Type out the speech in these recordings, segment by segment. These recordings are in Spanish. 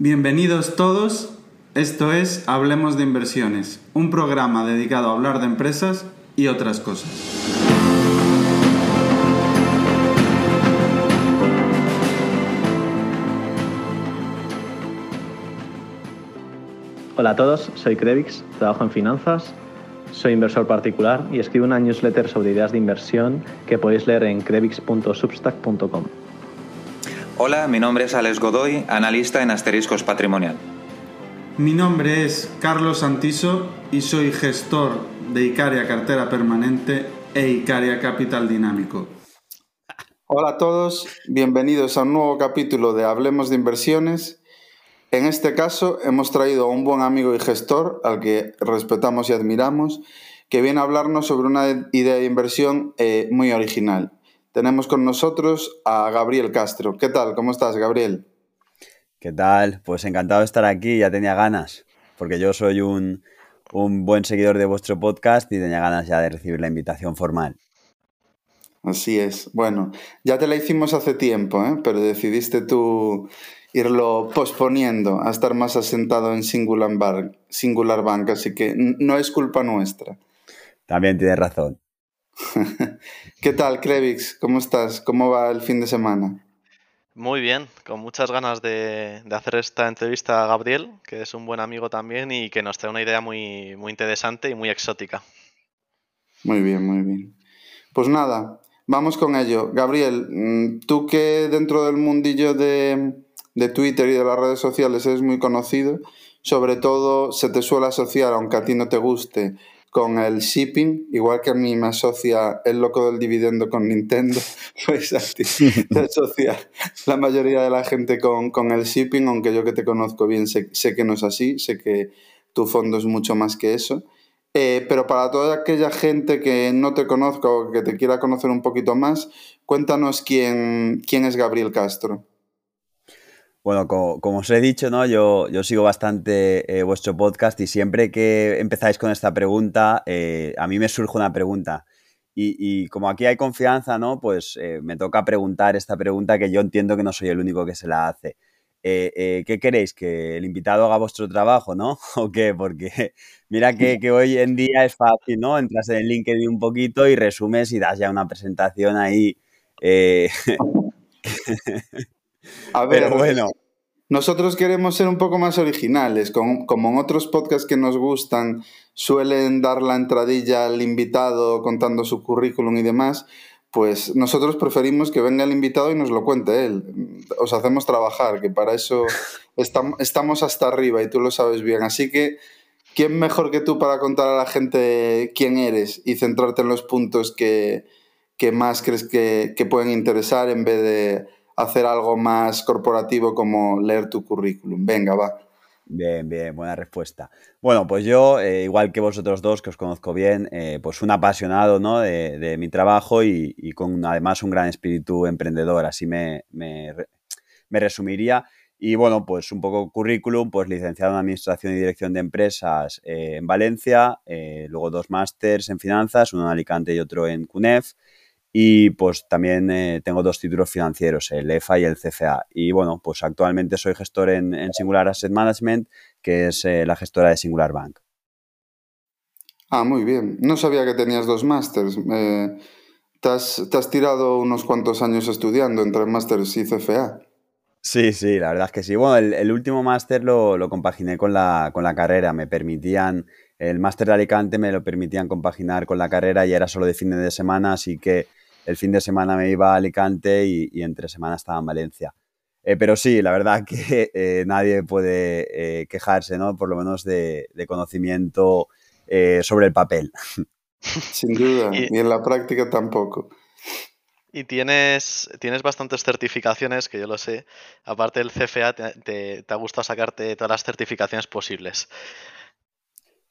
Bienvenidos todos, esto es Hablemos de Inversiones, un programa dedicado a hablar de empresas y otras cosas. Hola a todos, soy Crevix, trabajo en finanzas, soy inversor particular y escribo una newsletter sobre ideas de inversión que podéis leer en crevix.substack.com. Hola, mi nombre es Alex Godoy, analista en Asteriscos Patrimonial. Mi nombre es Carlos Santiso y soy gestor de Icaria Cartera Permanente e Icaria Capital Dinámico. Hola a todos, bienvenidos a un nuevo capítulo de Hablemos de Inversiones. En este caso hemos traído a un buen amigo y gestor al que respetamos y admiramos, que viene a hablarnos sobre una idea de inversión eh, muy original tenemos con nosotros a Gabriel Castro. ¿Qué tal? ¿Cómo estás, Gabriel? ¿Qué tal? Pues encantado de estar aquí, ya tenía ganas, porque yo soy un, buen seguidor de vuestro podcast y tenía ganas ya de recibir la invitación formal. Así es. Bueno, ya te la hicimos hace tiempo, ¿eh? pero decidiste tú irlo posponiendo a estar más asentado en Singular Bank, Singular Bank así que no es culpa nuestra. También tienes razón. ¿Qué tal, Krevix? ¿Cómo estás? ¿Cómo va el fin de semana? Muy bien, con muchas ganas de, hacer esta entrevista a Gabriel, que es un buen amigo también y que nos trae una idea muy, muy interesante y muy exótica. Muy bien, muy bien. Pues nada, vamos con ello. Gabriel, mm, tú que dentro del mundillo de, de Twitter y de las redes sociales eres muy conocido, sobre todo se te suele asociar, aunque a ti no te guste, con el shipping, igual que a mí me asocia el loco del dividendo con Nintendo, pues a ti te asocia la mayoría de la gente con, el shipping, aunque yo que te conozco bien sé, que no es así, sé que tu fondo es mucho más que eso. Eh, pero para toda aquella gente que no te conozca o que te quiera conocer un poquito más, cuéntanos quién, quién es Gabriel Castro. Bueno, como, os he dicho, ¿no? Yo, yo sigo bastante eh, vuestro podcast y siempre que empezáis con esta pregunta, eh, a mí me surge una pregunta. Y, como aquí hay confianza, ¿no? Pues eh, me toca preguntar esta pregunta que yo entiendo que no soy el único que se la hace. ¿Qué queréis? ¿Que el invitado haga vuestro trabajo, no? ¿O qué? Porque mira que, que hoy en día es fácil, ¿no? Entras en el LinkedIn un poquito y resumes y das ya una presentación ahí. A ver, bueno. Nosotros queremos ser un poco más originales, como en otros podcasts que nos gustan suelen dar la entradilla al invitado contando su currículum y demás, pues nosotros preferimos que venga el invitado y nos lo cuente él. Os hacemos trabajar, que para eso estamos hasta arriba y tú lo sabes bien. Así que, ¿quién mejor que tú para contar a la gente quién eres y centrarte en los puntos que, más crees que pueden interesar en vez de hacer algo más corporativo como leer tu currículum. Venga, va. Bien, bien, buena respuesta. Bueno, pues yo, eh, igual que vosotros dos, que os conozco bien, eh, pues un apasionado ¿no? de, mi trabajo y, con además un gran espíritu emprendedor, así me, me, resumiría. Y bueno, pues un poco currículum, pues licenciado en Administración y Dirección de Empresas eh, en Valencia, luego dos másters en finanzas, uno en Alicante y otro en CUNEF, y pues también eh, tengo dos títulos financieros, el EFA y el CFA. Y bueno, pues actualmente soy gestor en, Singular Asset Management, que es eh, la gestora de Singular Bank. Ah, muy bien. No sabía que tenías dos másters. Eh, te, has, tirado unos cuantos años estudiando entre másters y CFA. Sí, sí, la verdad es que sí. Bueno, el, último máster lo, lo, compaginé con la, con la carrera. Me permitían, el máster de Alicante me lo permitían compaginar con la carrera y era solo de fines de semana, así que el fin de semana me iba a Alicante y, entre semana estaba en Valencia. Eh, pero sí, la verdad que eh, nadie puede eh, quejarse, ¿no? Por lo menos de, conocimiento sobre el papel. Sin duda, y, en la práctica tampoco. Y tienes, tienes bastantes certificaciones, que yo lo sé. Aparte del CFA, te, te ha gustado sacarte todas las certificaciones posibles.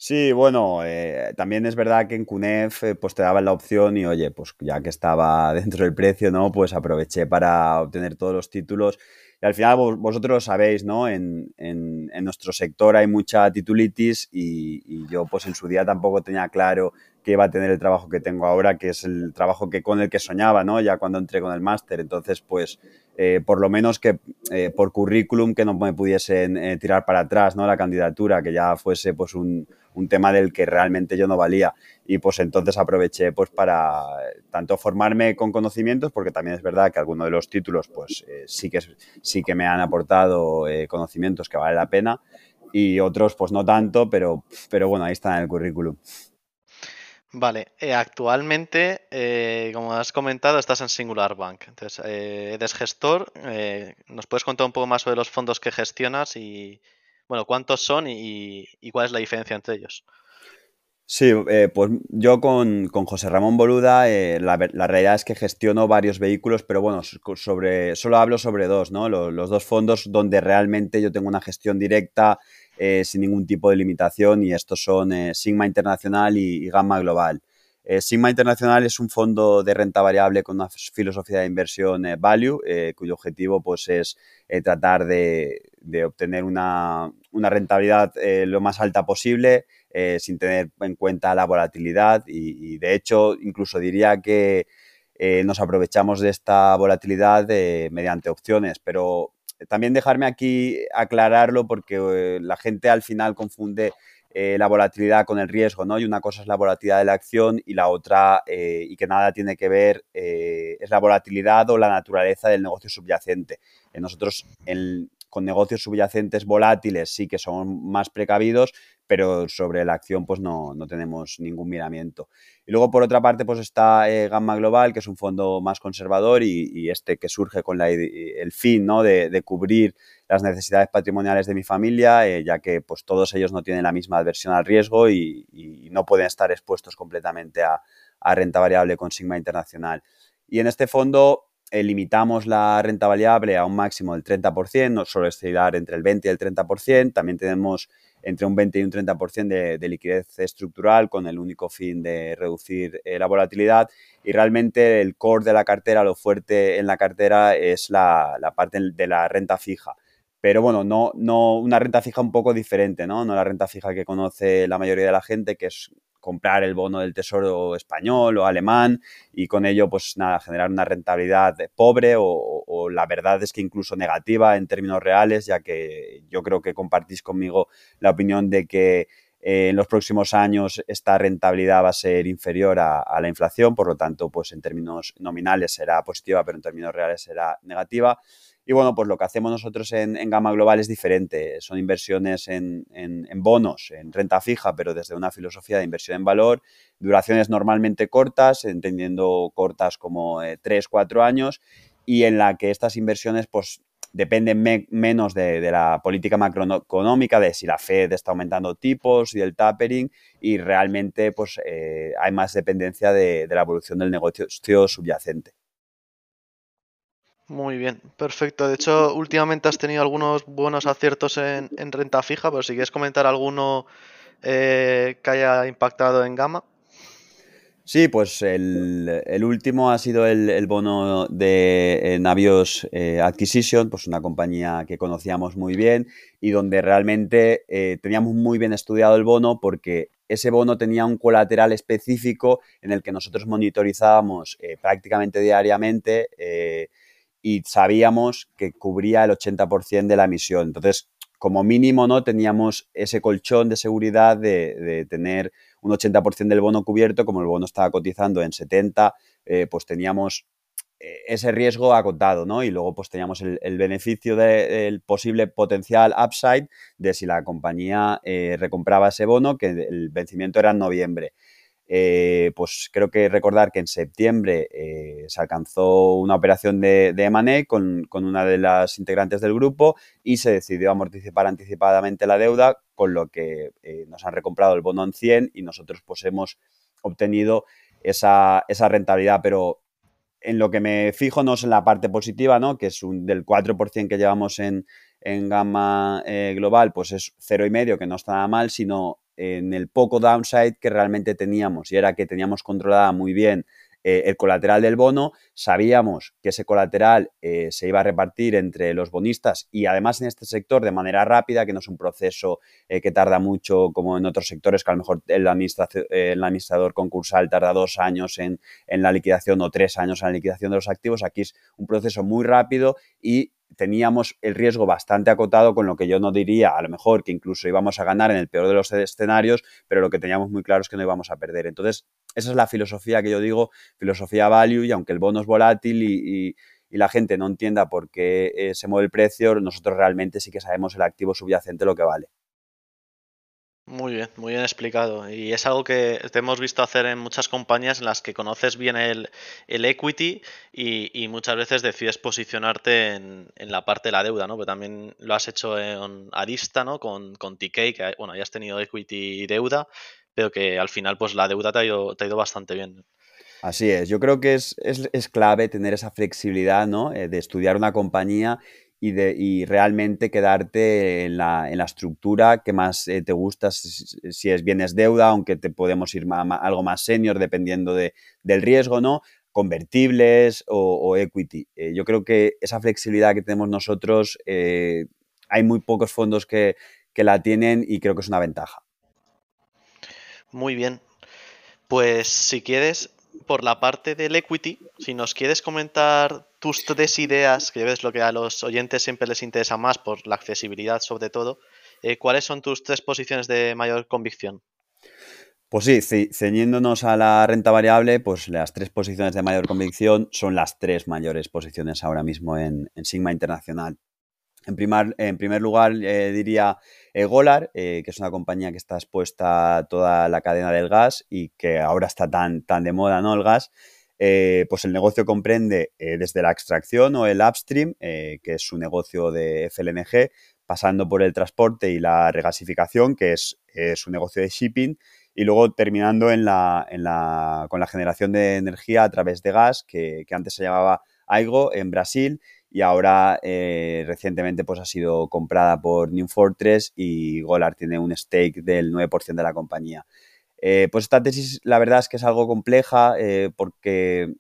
Sí, bueno, eh, también es verdad que en CUNEF eh, pues te daban la opción y oye, pues ya que estaba dentro del precio, ¿no? Pues aproveché para obtener todos los títulos. Y al final vosotros sabéis, ¿no? En, en, nuestro sector hay mucha titulitis y, yo pues en su día tampoco tenía claro que iba a tener el trabajo que tengo ahora, que es el trabajo que con el que soñaba, ¿no? Ya cuando entré con el máster. Entonces, pues eh, por lo menos que eh, por currículum que no me pudiesen eh, tirar para atrás ¿no? la candidatura, que ya fuese pues un, un, tema del que realmente yo no valía. Y pues entonces aproveché pues para tanto formarme con conocimientos, porque también es verdad que algunos de los títulos pues sí, que, sí que me han aportado conocimientos que vale la pena y otros pues no tanto, pero, pero bueno, ahí están en el currículum. Vale, eh, actualmente, eh, como has comentado, estás en Singular Bank. Entonces, eh, eres gestor. ¿Nos puedes contar un poco más sobre los fondos que gestionas y, bueno, cuántos son y, cuál es la diferencia entre ellos? Sí, pues yo con, José Ramón Boluda, la, realidad es que gestiono varios vehículos, pero bueno, sobre, solo hablo sobre dos, ¿no? los dos fondos donde realmente yo tengo una gestión directa eh, sin ningún tipo de limitación y estos son eh, Sigma Internacional y, Gamma Global. Eh, Sigma Internacional es un fondo de renta variable con una filosofía de inversión value, cuyo objetivo pues, es tratar de, obtener una, rentabilidad lo más alta posible sin tener en cuenta la volatilidad y, de hecho incluso diría que nos aprovechamos de esta volatilidad mediante opciones, pero también dejarme aquí aclararlo porque eh, la gente al final confunde eh, la volatilidad con el riesgo, ¿no? Y una cosa es la volatilidad de la acción y la otra, eh, y que nada tiene que ver, es la volatilidad o la naturaleza del negocio subyacente. nosotros con negocios subyacentes volátiles sí que somos más precavidos, pero sobre la acción pues no, tenemos ningún miramiento. Y luego por otra parte pues está eh, Gamma Global, que es un fondo más conservador y, este que surge con el fin ¿no? de, cubrir las necesidades patrimoniales de mi familia, eh, ya que pues todos ellos no tienen la misma adversión al riesgo y, no pueden estar expuestos completamente a, renta variable con Sigma Internacional. Y en este fondo eh, limitamos la renta variable a un máximo del 30%, no suele oscilar entre el 20 y el 30%. También tenemos entre un 20 y un 30% de, de, liquidez estructural con el único fin de reducir eh, la volatilidad. Y realmente el core de la cartera, lo fuerte en la cartera es la, la parte de la renta fija pero bueno, no, no una renta fija un poco diferente, ¿no? No la renta fija que conoce la mayoría de la gente, que es comprar el bono del tesoro español o alemán y con ello, pues nada, generar una rentabilidad pobre o, la verdad es que incluso negativa en términos reales, ya que yo creo que compartís conmigo la opinión de que eh, en los próximos años esta rentabilidad va a ser inferior a, a, la inflación, por lo tanto, pues en términos nominales será positiva, pero en términos reales será negativa. Y bueno, pues lo que hacemos nosotros en, Gama Global es diferente. Son inversiones en, bonos, en renta fija, pero desde una filosofía de inversión en valor, duraciones normalmente cortas, entendiendo cortas como 3, eh, 4 años, y en la que estas inversiones pues dependen menos de, la política macroeconómica, de si la Fed está aumentando tipos y el tapering, y realmente pues eh, hay más dependencia de la evolución del negocio subyacente. Muy bien, perfecto. De hecho, últimamente has tenido algunos buenos aciertos en, renta fija, pero si quieres comentar alguno eh, que haya impactado en Gama. Sí, pues el, último ha sido el, bono de eh, Navios eh, Acquisition, pues una compañía que conocíamos muy bien y donde realmente teníamos muy bien estudiado el bono porque ese bono tenía un colateral específico en el que nosotros monitorizábamos prácticamente diariamente y sabíamos que cubría el 80% de la emisión. Entonces, como mínimo, ¿no? Teníamos ese colchón de seguridad de, tener un 80% del bono cubierto, como el bono estaba cotizando en 70, eh, pues teníamos eh, ese riesgo acotado, ¿no? Y luego pues teníamos el, beneficio del posible potencial upside de si la compañía eh, recompraba ese bono, que el vencimiento era en noviembre. Eh, pues creo que recordar que en septiembre eh, se alcanzó una operación de, de con, una de las integrantes del grupo y se decidió amortizar anticipadamente la deuda, con lo que eh, nos han recomprado el bono en 100 y nosotros pues hemos obtenido esa, rentabilidad, pero en lo que me fijo no es en la parte positiva, ¿no? que es un, del 4% que llevamos en, en gama global, pues es 0,5, que no está nada mal, sino en el poco downside que realmente teníamos y era que teníamos controlada muy bien eh, el colateral del bono, sabíamos que ese colateral eh, se iba a repartir entre los bonistas y además en este sector de manera rápida, que no es un proceso eh, que tarda mucho como en otros sectores, que a lo mejor el, el administrador concursal tarda dos años en, en la liquidación o tres años en la liquidación de los activos. Aquí es un proceso muy rápido y teníamos el riesgo bastante acotado, con lo que yo no diría a lo mejor que incluso íbamos a ganar en el peor de los escenarios, pero lo que teníamos muy claro es que no íbamos a perder. Entonces, esa es la filosofía que yo digo, filosofía value, y aunque el bono es volátil y, la gente no entienda por qué eh, se mueve el precio, nosotros realmente sí que sabemos el activo subyacente lo que vale. Muy bien, muy bien explicado. Y es algo que te hemos visto hacer en muchas compañías en las que conoces bien el, equity y, muchas veces decides posicionarte en, la parte de la deuda, ¿no? Pero también lo has hecho en Arista, ¿no? Con, con TK, que bueno, ya has tenido equity y deuda, pero que al final pues la deuda te ha ido, te ha ido bastante bien. Así es, yo creo que es, es, clave tener esa flexibilidad, ¿no? Eh, de estudiar una compañía y, de, y realmente quedarte en la, en la, estructura que más eh, te gusta, si, es bienes deuda, aunque te podemos ir a, algo más senior dependiendo de, del riesgo, ¿no? Convertibles o, equity. Eh, yo creo que esa flexibilidad que tenemos nosotros, eh, hay muy pocos fondos que, que la tienen y creo que es una ventaja. Muy bien. Pues si quieres, por la parte del equity, si nos quieres comentar tus tres ideas, que ves lo que a los oyentes siempre les interesa más por la accesibilidad sobre todo, eh, ¿cuáles son tus tres posiciones de mayor convicción? Pues sí, ceñiéndonos a la renta variable, pues las tres posiciones de mayor convicción son las tres mayores posiciones ahora mismo en Sigma Internacional. En primer, lugar, eh, diría eh, Golar, eh, que es una compañía que está expuesta a toda la cadena del gas y que ahora está tan, tan de moda, ¿no? El gas. pues el negocio comprende desde la extracción o el upstream, que es su negocio de FLNG, pasando por el transporte y la regasificación, que es su negocio de shipping, y luego terminando con la generación de energía a través de gas, que antes se llamaba Aigo en Brasil y ahora eh, recientemente pues ha sido comprada por New Fortress y Golar tiene un stake del 9% de la compañía. Eh, pues esta tesis la verdad es que es algo compleja eh, porque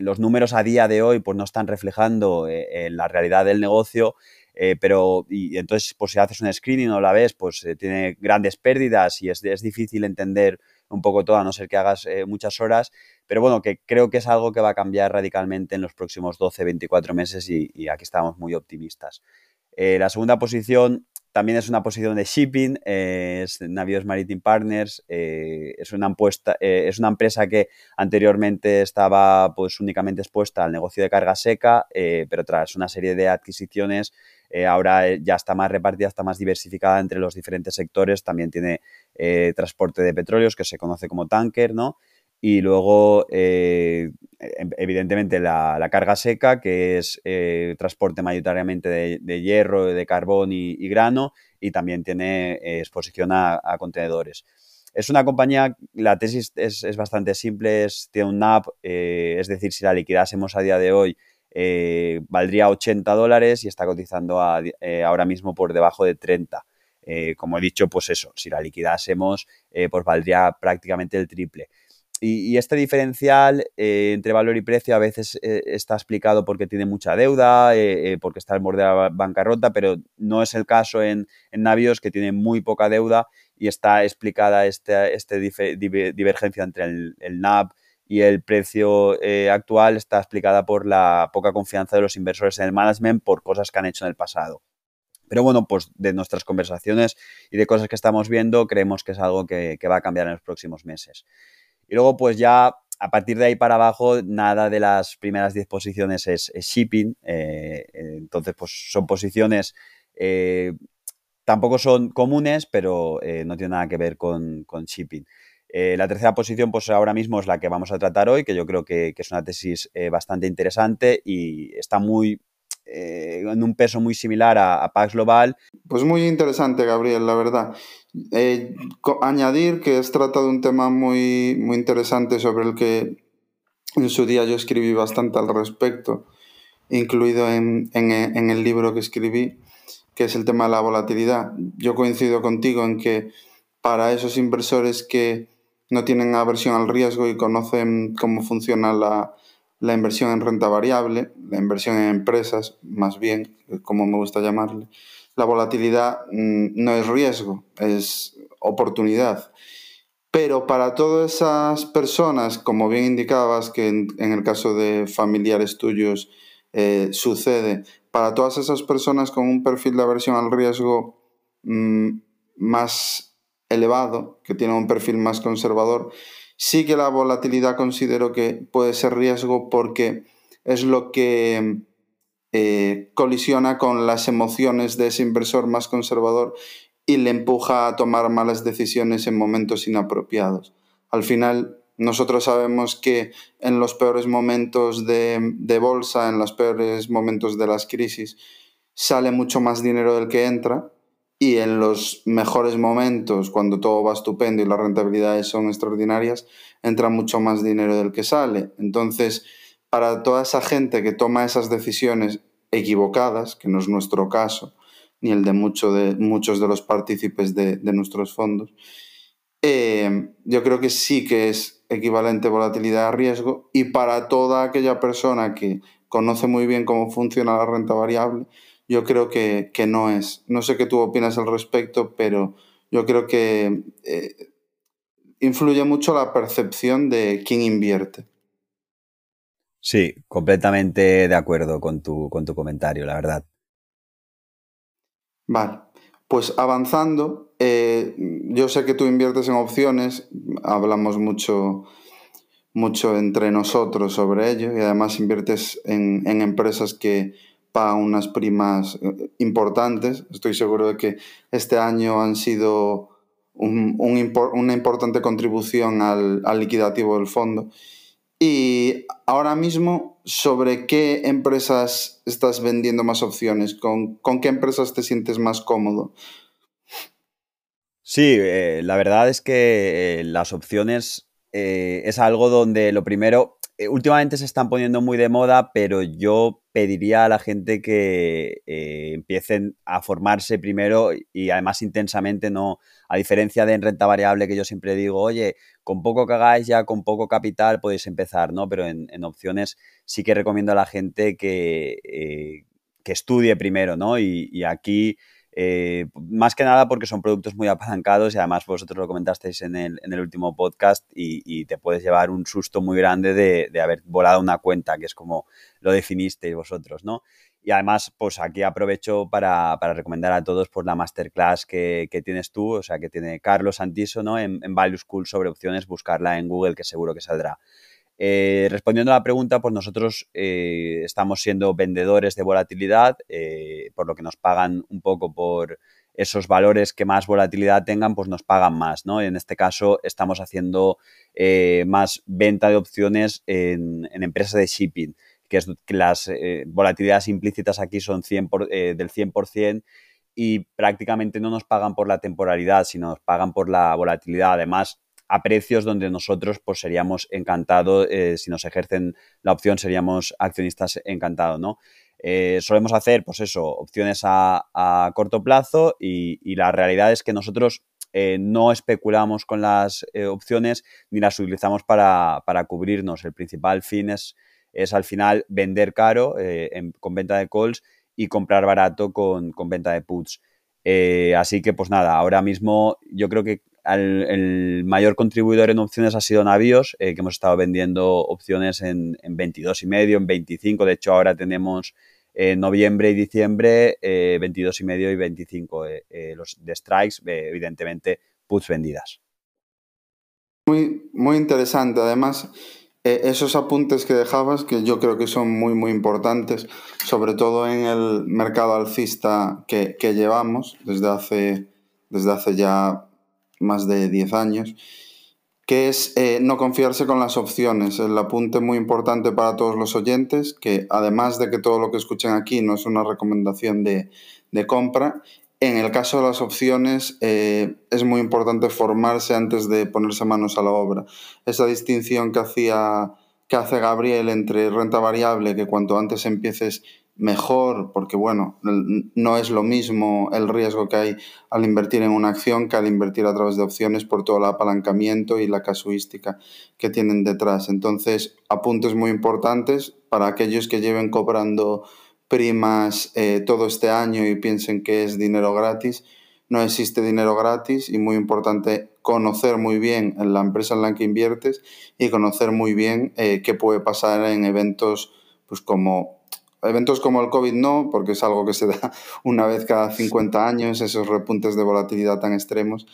los números a día de hoy pues no están reflejando la realidad del negocio, pero y entonces pues si haces un screening o la ves pues tiene grandes pérdidas y es, es difícil entender un poco todo, a no ser que hagas muchas horas, pero bueno, que creo que es algo que va a cambiar radicalmente en los próximos 12, 24 meses y, aquí estamos muy optimistas. Eh, la segunda posición también es una posición de shipping, eh, es Navios Maritime Partners, es, una es una empresa que anteriormente estaba pues únicamente expuesta al negocio de carga seca, pero tras una serie de adquisiciones eh, ahora eh, ya está más repartida, está más diversificada entre los diferentes sectores, también tiene eh, transporte de petróleos que se conoce como tanker, ¿no? Y luego, em, evidentemente, la, carga seca, que es transporte mayoritariamente de, hierro, de carbón y, grano, y también tiene exposición a, contenedores. Es una compañía, la tesis es, bastante simple, es, tiene un NAP, es decir, si la liquidásemos a día de hoy, eh, valdría 80 dólares y está cotizando eh, ahora mismo por debajo de 30. Eh, como he dicho, pues eso, si la liquidásemos, pues valdría prácticamente el triple. Y, este diferencial entre valor y precio a veces está explicado porque tiene mucha deuda, porque está al borde de la bancarrota, pero no es el caso en, Navios que tiene muy poca deuda y está explicada esta este divergencia entre el, el NAV y el precio eh, actual está explicada por la poca confianza de los inversores en el management por cosas que han hecho en el pasado. Pero bueno, pues de nuestras conversaciones y de cosas que estamos viendo, creemos que es algo que, va a cambiar en los próximos meses. Y luego, pues ya a partir de ahí para abajo, nada de las primeras 10 posiciones es, shipping. Eh, entonces, pues son posiciones, eh, tampoco son comunes, pero no tiene nada que ver con, shipping. Eh, la tercera posición, pues ahora mismo es la que vamos a tratar hoy, que yo creo que, es una tesis eh, bastante interesante y está muy eh, en un peso muy similar a, Pax Global. Pues muy interesante, Gabriel, la verdad. añadir que es tratado un tema muy, muy interesante sobre el que en su día yo escribí bastante al respecto, incluido en, en el libro que escribí, que es el tema de la volatilidad. Yo coincido contigo en que para esos inversores que no tienen aversión al riesgo y conocen cómo funciona la, la inversión en renta variable, la inversión en empresas, más bien, como me gusta llamarle, la volatilidad mm, no es riesgo, es oportunidad. Pero para todas esas personas, como bien indicabas, que en, el caso de familiares tuyos eh, sucede, para todas esas personas con un perfil de aversión al riesgo mm, más elevado, que tienen un perfil más conservador, sí que la volatilidad considero que puede ser riesgo porque es lo que eh, colisiona con las emociones de ese inversor más conservador y le empuja a tomar malas decisiones en momentos inapropiados. Al final, nosotros sabemos que en los peores momentos de, de, bolsa, en los peores momentos de las crisis, sale mucho más dinero del que entra y en los mejores momentos, cuando todo va estupendo y las rentabilidades son extraordinarias, entra mucho más dinero del que sale. Entonces, para toda esa gente que toma esas decisiones equivocadas, que no es nuestro caso, ni el de, mucho de muchos de los partícipes de, nuestros fondos, eh, yo creo que sí que es equivalente volatilidad a riesgo y para toda aquella persona que conoce muy bien cómo funciona la renta variable, yo creo que, no es. No sé qué tú opinas al respecto, pero yo creo que eh, influye mucho la percepción de quién invierte. Sí, completamente de acuerdo con tu, con tu comentario, la verdad. Vale, pues avanzando, eh, yo sé que tú inviertes en opciones, hablamos mucho, mucho entre nosotros sobre ello y además inviertes en empresas que pagan unas primas eh, importantes. Estoy seguro de que este año han sido una importante contribución al, liquidativo del fondo. Y ahora mismo, ¿sobre qué empresas estás vendiendo más opciones? ¿Con, qué empresas te sientes más cómodo? Sí, eh, la verdad es que eh, las opciones es algo donde lo primero, últimamente se están poniendo muy de moda, pero yo pediría a la gente que eh, empiecen a formarse primero y además intensamente, no a diferencia de en renta variable que yo siempre digo, oye, con poco que hagáis ya, con poco capital podéis empezar, ¿no? Pero en, opciones sí que recomiendo a la gente que, eh, que estudie primero, ¿no? y aquí eh, más que nada porque son productos muy apalancados y además vosotros lo comentasteis en el, en el último podcast y, te puedes llevar un susto muy grande de, haber volado una cuenta, que es como lo definisteis vosotros, ¿no? Y además, pues aquí aprovecho para, recomendar a todos pues, la masterclass que, tienes tú, o sea, que tiene Carlos Santiso, ¿no? En, en Value School sobre opciones, buscarla en Google, que seguro que saldrá. Eh, respondiendo a la pregunta, pues nosotros eh, estamos siendo vendedores de volatilidad, eh, por lo que nos pagan un poco por esos valores que más volatilidad tengan, pues nos pagan más, ¿no? En este caso estamos haciendo más venta de opciones en, empresas de shipping, que es que las volatilidades implícitas aquí son 100 del 100% y prácticamente no nos pagan por la temporalidad, sino nos pagan por la volatilidad. Además, a precios donde nosotros pues seríamos encantados, eh, si nos ejercen la opción seríamos accionistas encantados, ¿no? Eh, solemos hacer, pues eso, opciones a, corto plazo y, la realidad es que nosotros eh, no especulamos con las opciones ni las utilizamos para, cubrirnos. El principal fin es, es al final vender caro con venta de calls y comprar barato con, con venta de puts. así que pues nada, ahora mismo yo creo que el mayor contribuidor en opciones ha sido Navios, eh, que hemos estado vendiendo opciones en, en 22 y medio, en 25. De hecho, ahora tenemos en noviembre y diciembre 22 eh, y medio y 25 eh, los de strikes, evidentemente puts vendidas. Muy, muy interesante. Además, esos apuntes que dejabas, que yo creo que son muy, muy importantes, sobre todo en el mercado alcista que, que llevamos desde hace, desde hace ya más de 10 años, que es eh, no confiarse con las opciones. El apunte muy importante para todos los oyentes, que además de que todo lo que escuchen aquí no es una recomendación de, compra, en el caso de las opciones eh, es muy importante formarse antes de ponerse manos a la obra. Esa distinción que hacía que hace Gabriel entre renta variable, que cuanto antes empieces mejor, porque bueno, no es lo mismo el riesgo que hay al invertir en una acción que al invertir a través de opciones por todo el apalancamiento y la casuística que tienen detrás. Entonces, apuntes muy importantes para aquellos que lleven cobrando primas eh, todo este año y piensen que es dinero gratis. No existe dinero gratis y muy importante conocer muy bien la empresa en la que inviertes y conocer muy bien eh, qué puede pasar en eventos pues como Eventos como el COVID no, porque es algo que se da una vez cada 50 años, esos repuntes de volatilidad tan extremos,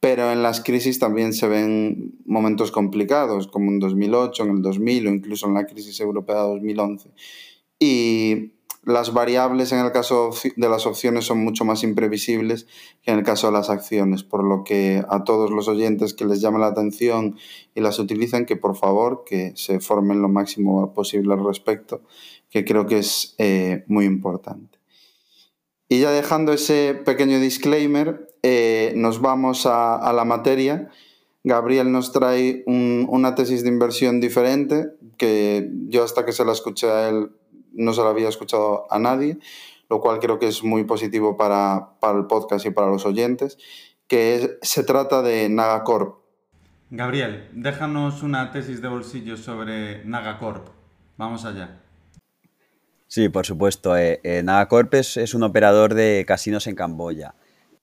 pero en las crisis también se ven momentos complicados, como en 2008, en el 2000 o incluso en la crisis europea de 2011. Y las variables en el caso de las opciones son mucho más imprevisibles que en el caso de las acciones, por lo que a todos los oyentes que les llame la atención y las utilicen, que por favor que se formen lo máximo posible al respecto que creo que es eh, muy importante. Y ya dejando ese pequeño disclaimer, eh, nos vamos a, la materia. Gabriel nos trae una tesis de inversión diferente, que yo hasta que se la escuché a él no se la había escuchado a nadie, lo cual creo que es muy positivo para, el podcast y para los oyentes, que se trata de Nagacorp. Gabriel, déjanos una tesis de bolsillo sobre Nagacorp. Vamos allá. Sí, por supuesto. Eh, eh Nagacorp es, un operador de casinos en Camboya.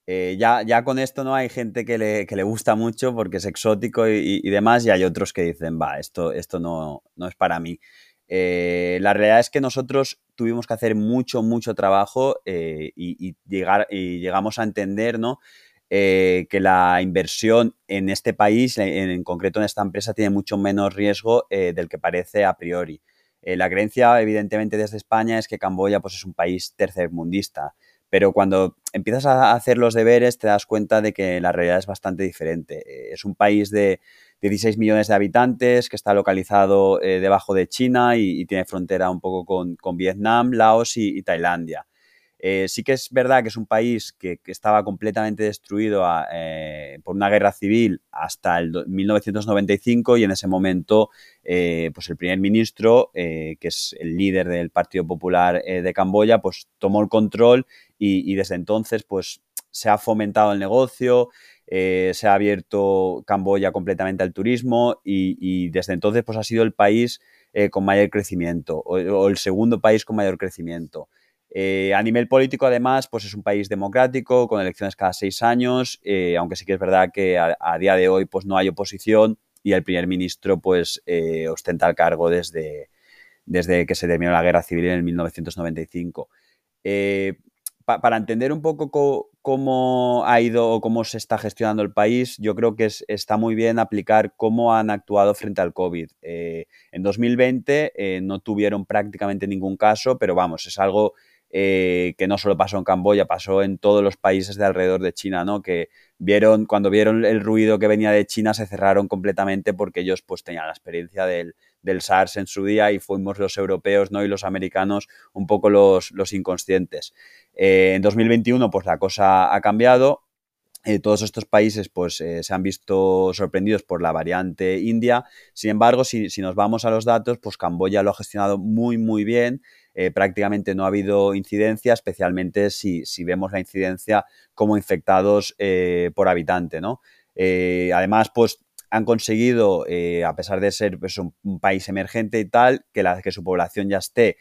Eh, ya, ya con esto no hay gente que le, que le gusta mucho porque es exótico y, demás, y hay otros que dicen, va, esto, esto no, no es para mí. Eh, la realidad es que nosotros tuvimos que hacer mucho, mucho trabajo y, llegar, y llegamos a entender ¿no? que la inversión en este país, en, en, concreto en esta empresa, tiene mucho menos riesgo del que parece a priori. Eh, la creencia, evidentemente, desde España es que Camboya pues, es un país tercermundista, pero cuando empiezas a hacer los deberes te das cuenta de que la realidad es bastante diferente. Eh, es un país de 16 millones de habitantes que está localizado eh, debajo de China y, tiene frontera un poco con, Vietnam, Laos y Tailandia. Eh, sí que es verdad que es un país que, estaba completamente destruido eh, por una guerra civil hasta el 1995 y en ese momento eh, pues el primer ministro, que es el líder del Partido Popular de Camboya, pues tomó el control y, desde entonces pues se ha fomentado el negocio, se ha abierto Camboya completamente al turismo y, desde entonces pues ha sido el país con mayor crecimiento o el segundo país con mayor crecimiento. Eh, a nivel político, además, pues es un país democrático, con elecciones cada seis años, eh, aunque sí que es verdad que a, día de hoy pues no hay oposición y el primer ministro pues eh, ostenta el cargo desde, desde que se terminó la guerra civil en el 1995. para entender un poco cómo ha ido o cómo se está gestionando el país, yo creo que está muy bien aplicar cómo han actuado frente al COVID. en 2020 no tuvieron prácticamente ningún caso, pero vamos, es algo eh, que no solo pasó en Camboya, pasó en todos los países de alrededor de China, ¿no? Que vieron, cuando vieron el ruido que venía de China, se cerraron completamente porque ellos pues tenían la experiencia del, SARS en su día y fuimos los europeos ¿no? y los americanos un poco los, los inconscientes. Eh, en 2021 pues la cosa ha cambiado, eh, todos estos países pues, se han visto sorprendidos por la variante india. Sin embargo, si, si, nos vamos a los datos, pues Camboya lo ha gestionado muy, muy bien. Eh, prácticamente no ha habido incidencia, especialmente si, vemos la incidencia como infectados eh, por habitante, ¿no? Eh, además, pues han conseguido, a pesar de ser pues, un, país emergente y tal, que, la, que su población ya esté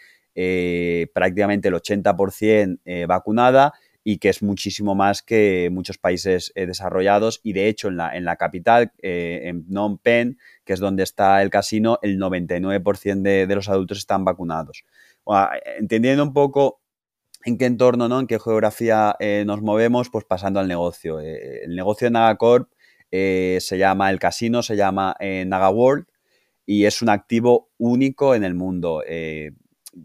prácticamente el 80% vacunada y que es muchísimo más que muchos países desarrollados y de hecho en la, en la capital, en Phnom Penh, que es donde está el casino, el 99% de, los adultos están vacunados entendiendo un poco en qué entorno, ¿no? en qué geografía eh, nos movemos, pues pasando al negocio. Eh, el negocio de Nagacorp eh, se llama, el casino se llama Naga World y es un activo único en el mundo.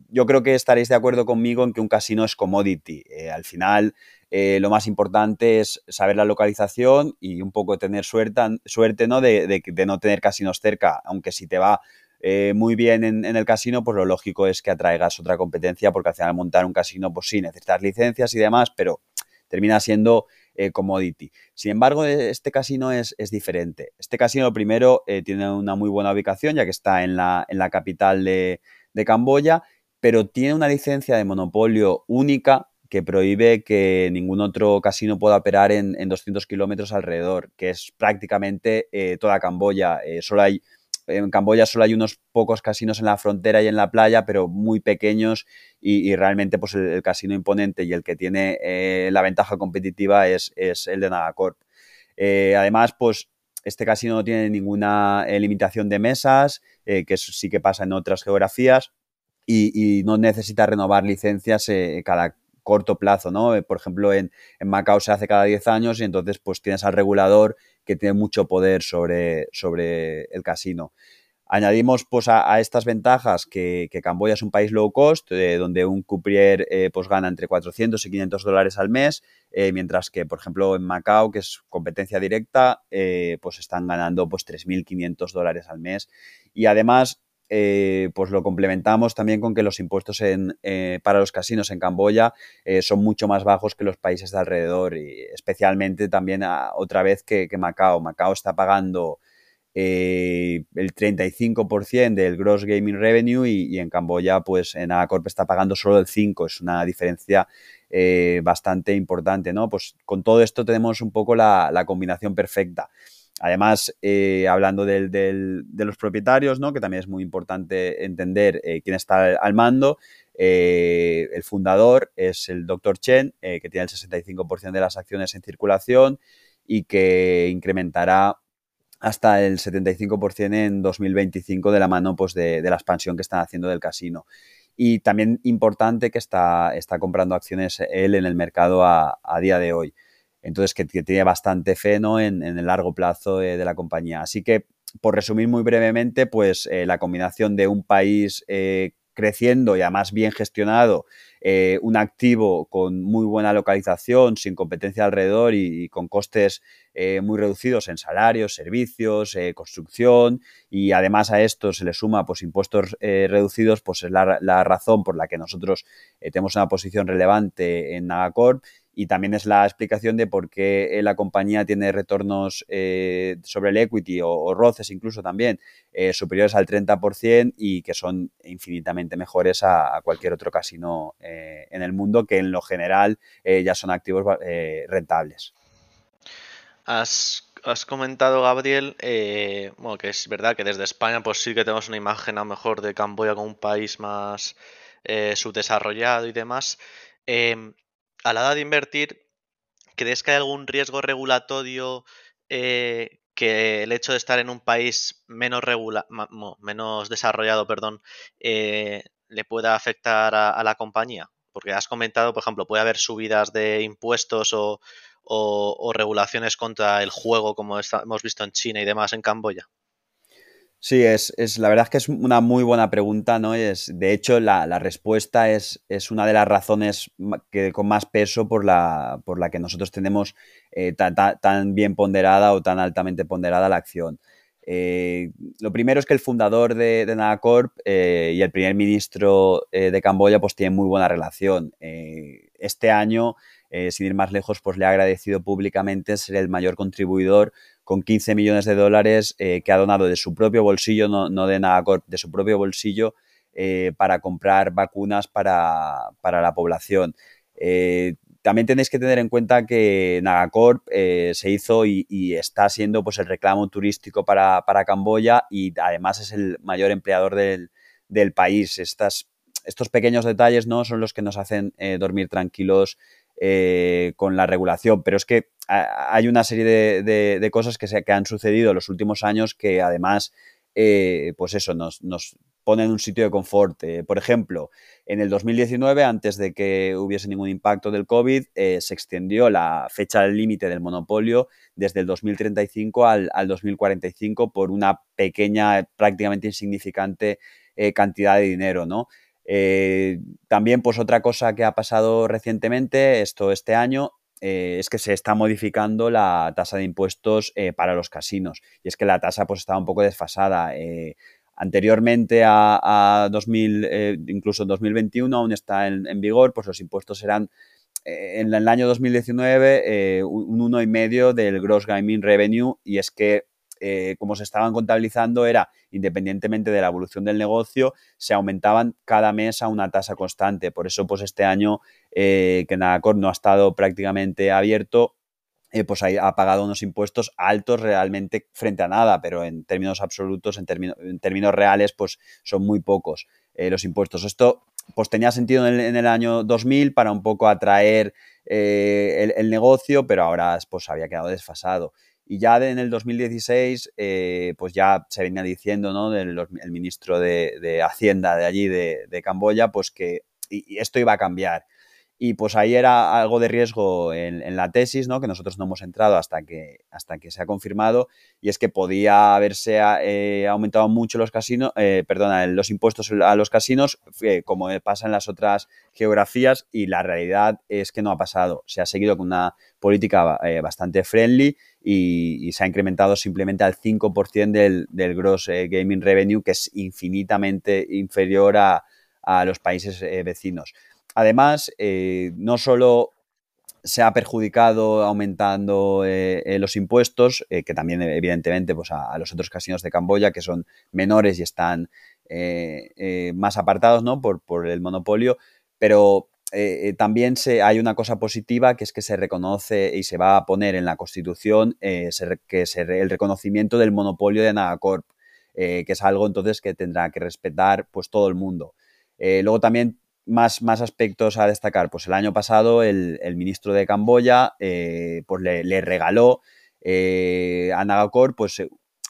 yo creo que estaréis de acuerdo conmigo en que un casino es commodity. al final, lo más importante es saber la localización y un poco tener suerte, suerte ¿no? De, de, no tener casinos cerca, aunque si te va eh, muy bien en, el casino, pues lo lógico es que atraigas otra competencia, porque al final montar un casino, pues sí, necesitas licencias y demás, pero termina siendo eh, commodity. Sin embargo, e, este casino es, diferente. Este casino, primero, eh, tiene una muy buena ubicación, ya que está en la, capital de, Camboya, pero tiene una licencia de monopolio única que prohíbe que ningún otro casino pueda operar en, 200 kilómetros alrededor, que es prácticamente toda Camboya. Solo hay, en Camboya solo hay unos pocos casinos en la frontera y en la playa, pero muy pequeños y, realmente pues el, casino imponente y el que tiene eh, la ventaja competitiva es, es el de Nagacorp. además, pues este casino no tiene ninguna limitación de mesas, que eso sí que pasa en otras geografías, y, no necesita renovar licencias cada corto plazo, ¿no? Eh, por ejemplo, en, Macao se hace cada 10 años y entonces pues tienes al regulador que tiene mucho poder sobre, sobre el casino. Añadimos pues a, estas ventajas que, Camboya es un país low cost, eh, donde un cuprier eh, pues gana entre 400 y 500 dólares al mes, mientras que, por ejemplo, en Macao, que es competencia directa, pues están ganando pues 3.500 dólares al mes. Y además eh, pues lo complementamos también con que los impuestos eh, para los casinos en Camboya eh, son mucho más bajos que los países de alrededor y especialmente también otra vez que, Macao. Macao está pagando el 35% del gross gaming revenue y, en Camboya pues en Agacorp está pagando solo el 5%. Es una diferencia bastante importante, ¿no? Pues con todo esto tenemos un poco la combinación perfecta. Además, eh, hablando de los propietarios, ¿no? que también es muy importante entender eh, quién está al mando, eh, el fundador es el Dr. Chen, que tiene el 65% de las acciones en circulación y que incrementará hasta el 75% en 2025 de la mano pues, de, la expansión que están haciendo del casino. Y también importante que está comprando acciones él en el mercado a día de hoy. Entonces, que, tiene bastante fe en, el largo plazo de, la compañía. Así que, por resumir muy brevemente, pues eh, la combinación de un país eh, creciendo y además bien gestionado, eh, un activo con muy buena localización, sin competencia alrededor y, con costes muy reducidos en salarios, servicios, construcción y además a esto se le suma pues impuestos reducidos, pues es la, la, razón por la que nosotros tenemos una posición relevante en Nagacorp y también es la explicación de por qué eh, la compañía tiene retornos eh, sobre el equity o, roces incluso también eh, superiores al 30% y que son infinitamente mejores a, cualquier otro casino en el mundo que en lo general ya son activos rentables. Has, comentado, Gabriel, bueno, que es verdad que desde España pues sí que tenemos una imagen a lo mejor de Camboya como un país más subdesarrollado y demás. Em, a la hora de invertir, ¿crees que hay algún riesgo regulatorio eh, que el hecho de estar en un país menos, menos desarrollado perdón, eh, le pueda afectar a, la compañía? Porque has comentado, por ejemplo, puede haber subidas de impuestos o, regulaciones contra el juego, como hemos visto en China y demás en Camboya. Sí, es, la verdad es que es una muy buena pregunta, ¿no? Es, de hecho, la, respuesta es, es, una de las razones que, con más peso por la, por la que nosotros tenemos eh, tan, bien ponderada o tan altamente ponderada la acción. Eh, lo primero es que el fundador de, de Nagacorp eh, y el primer ministro de Camboya pues tienen muy buena relación. este año, sin ir más lejos, pues le ha agradecido públicamente ser el mayor contribuidor con 15 millones de dólares eh, que ha donado de su propio bolsillo, no, de Nagacorp, de su propio bolsillo, eh, para comprar vacunas para, la población. Eh, también tenéis que tener en cuenta que Nagacorp se hizo y, está siendo pues, el reclamo turístico para, Camboya y además es el mayor empleador del, país. Estas, estos pequeños detalles ¿no? son los que nos hacen dormir tranquilos con la regulación, pero es que hay una serie de, cosas que, se, que han sucedido en los últimos años que además, eh, pues eso, nos, nos ponen en un sitio de confort. Eh, por ejemplo, en el 2019, antes de que hubiese ningún impacto del COVID, eh, se extendió la fecha límite del monopolio desde el 2035 al, al 2045 por una pequeña, prácticamente insignificante cantidad de dinero, ¿no? también, pues otra cosa que ha pasado recientemente, esto este año, eh, es que se está modificando la tasa de impuestos eh, para los casinos. Y es que la tasa pues estaba un poco desfasada. Eh, anteriormente a, 2000, incluso en 2021 aún está en, vigor, pues los impuestos eran en el año 2019 un 1,5 del gross gaming revenue y es que como se estaban contabilizando era, independientemente de la evolución del negocio, se aumentaban cada mes a una tasa constante. Por eso, pues este año eh, que Nagacor no ha estado prácticamente abierto, eh, pues ha, pagado unos impuestos altos realmente frente a nada, pero en términos absolutos, en, en términos reales, pues son muy pocos los impuestos. Esto pues tenía sentido en el, año 2000 para un poco atraer el, negocio, pero ahora pues había quedado desfasado. Y ya en el 2016, eh, pues ya se venía diciendo, ¿no? Del el ministro de, Hacienda de allí, de, de Camboya, pues que y esto iba a cambiar. Y pues ahí era algo de riesgo en, la tesis, ¿no? que nosotros no hemos entrado hasta que, hasta que se ha confirmado, y es que podía haberse eh, aumentado mucho los casinos, eh, perdona, los impuestos a los casinos, eh, como pasa en las otras geografías, y la realidad es que no ha pasado. Se ha seguido con una política bastante friendly y, se ha incrementado simplemente al 5% del, del gross gaming revenue, que es infinitamente inferior a, a los países vecinos. Además, eh, no solo se ha perjudicado aumentando eh, eh, los impuestos, que también evidentemente pues a, los otros casinos de Camboya, que son menores y están más apartados ¿no? por, el monopolio, pero también se, hay una cosa positiva que es que se reconoce y se va a poner en la Constitución que el reconocimiento del monopolio de Nagacorp, que es algo entonces que tendrá que respetar pues todo el mundo. luego también más, más aspectos a destacar. Pues el año pasado el, ministro de Camboya eh, pues le, regaló eh, a Nagakor pues,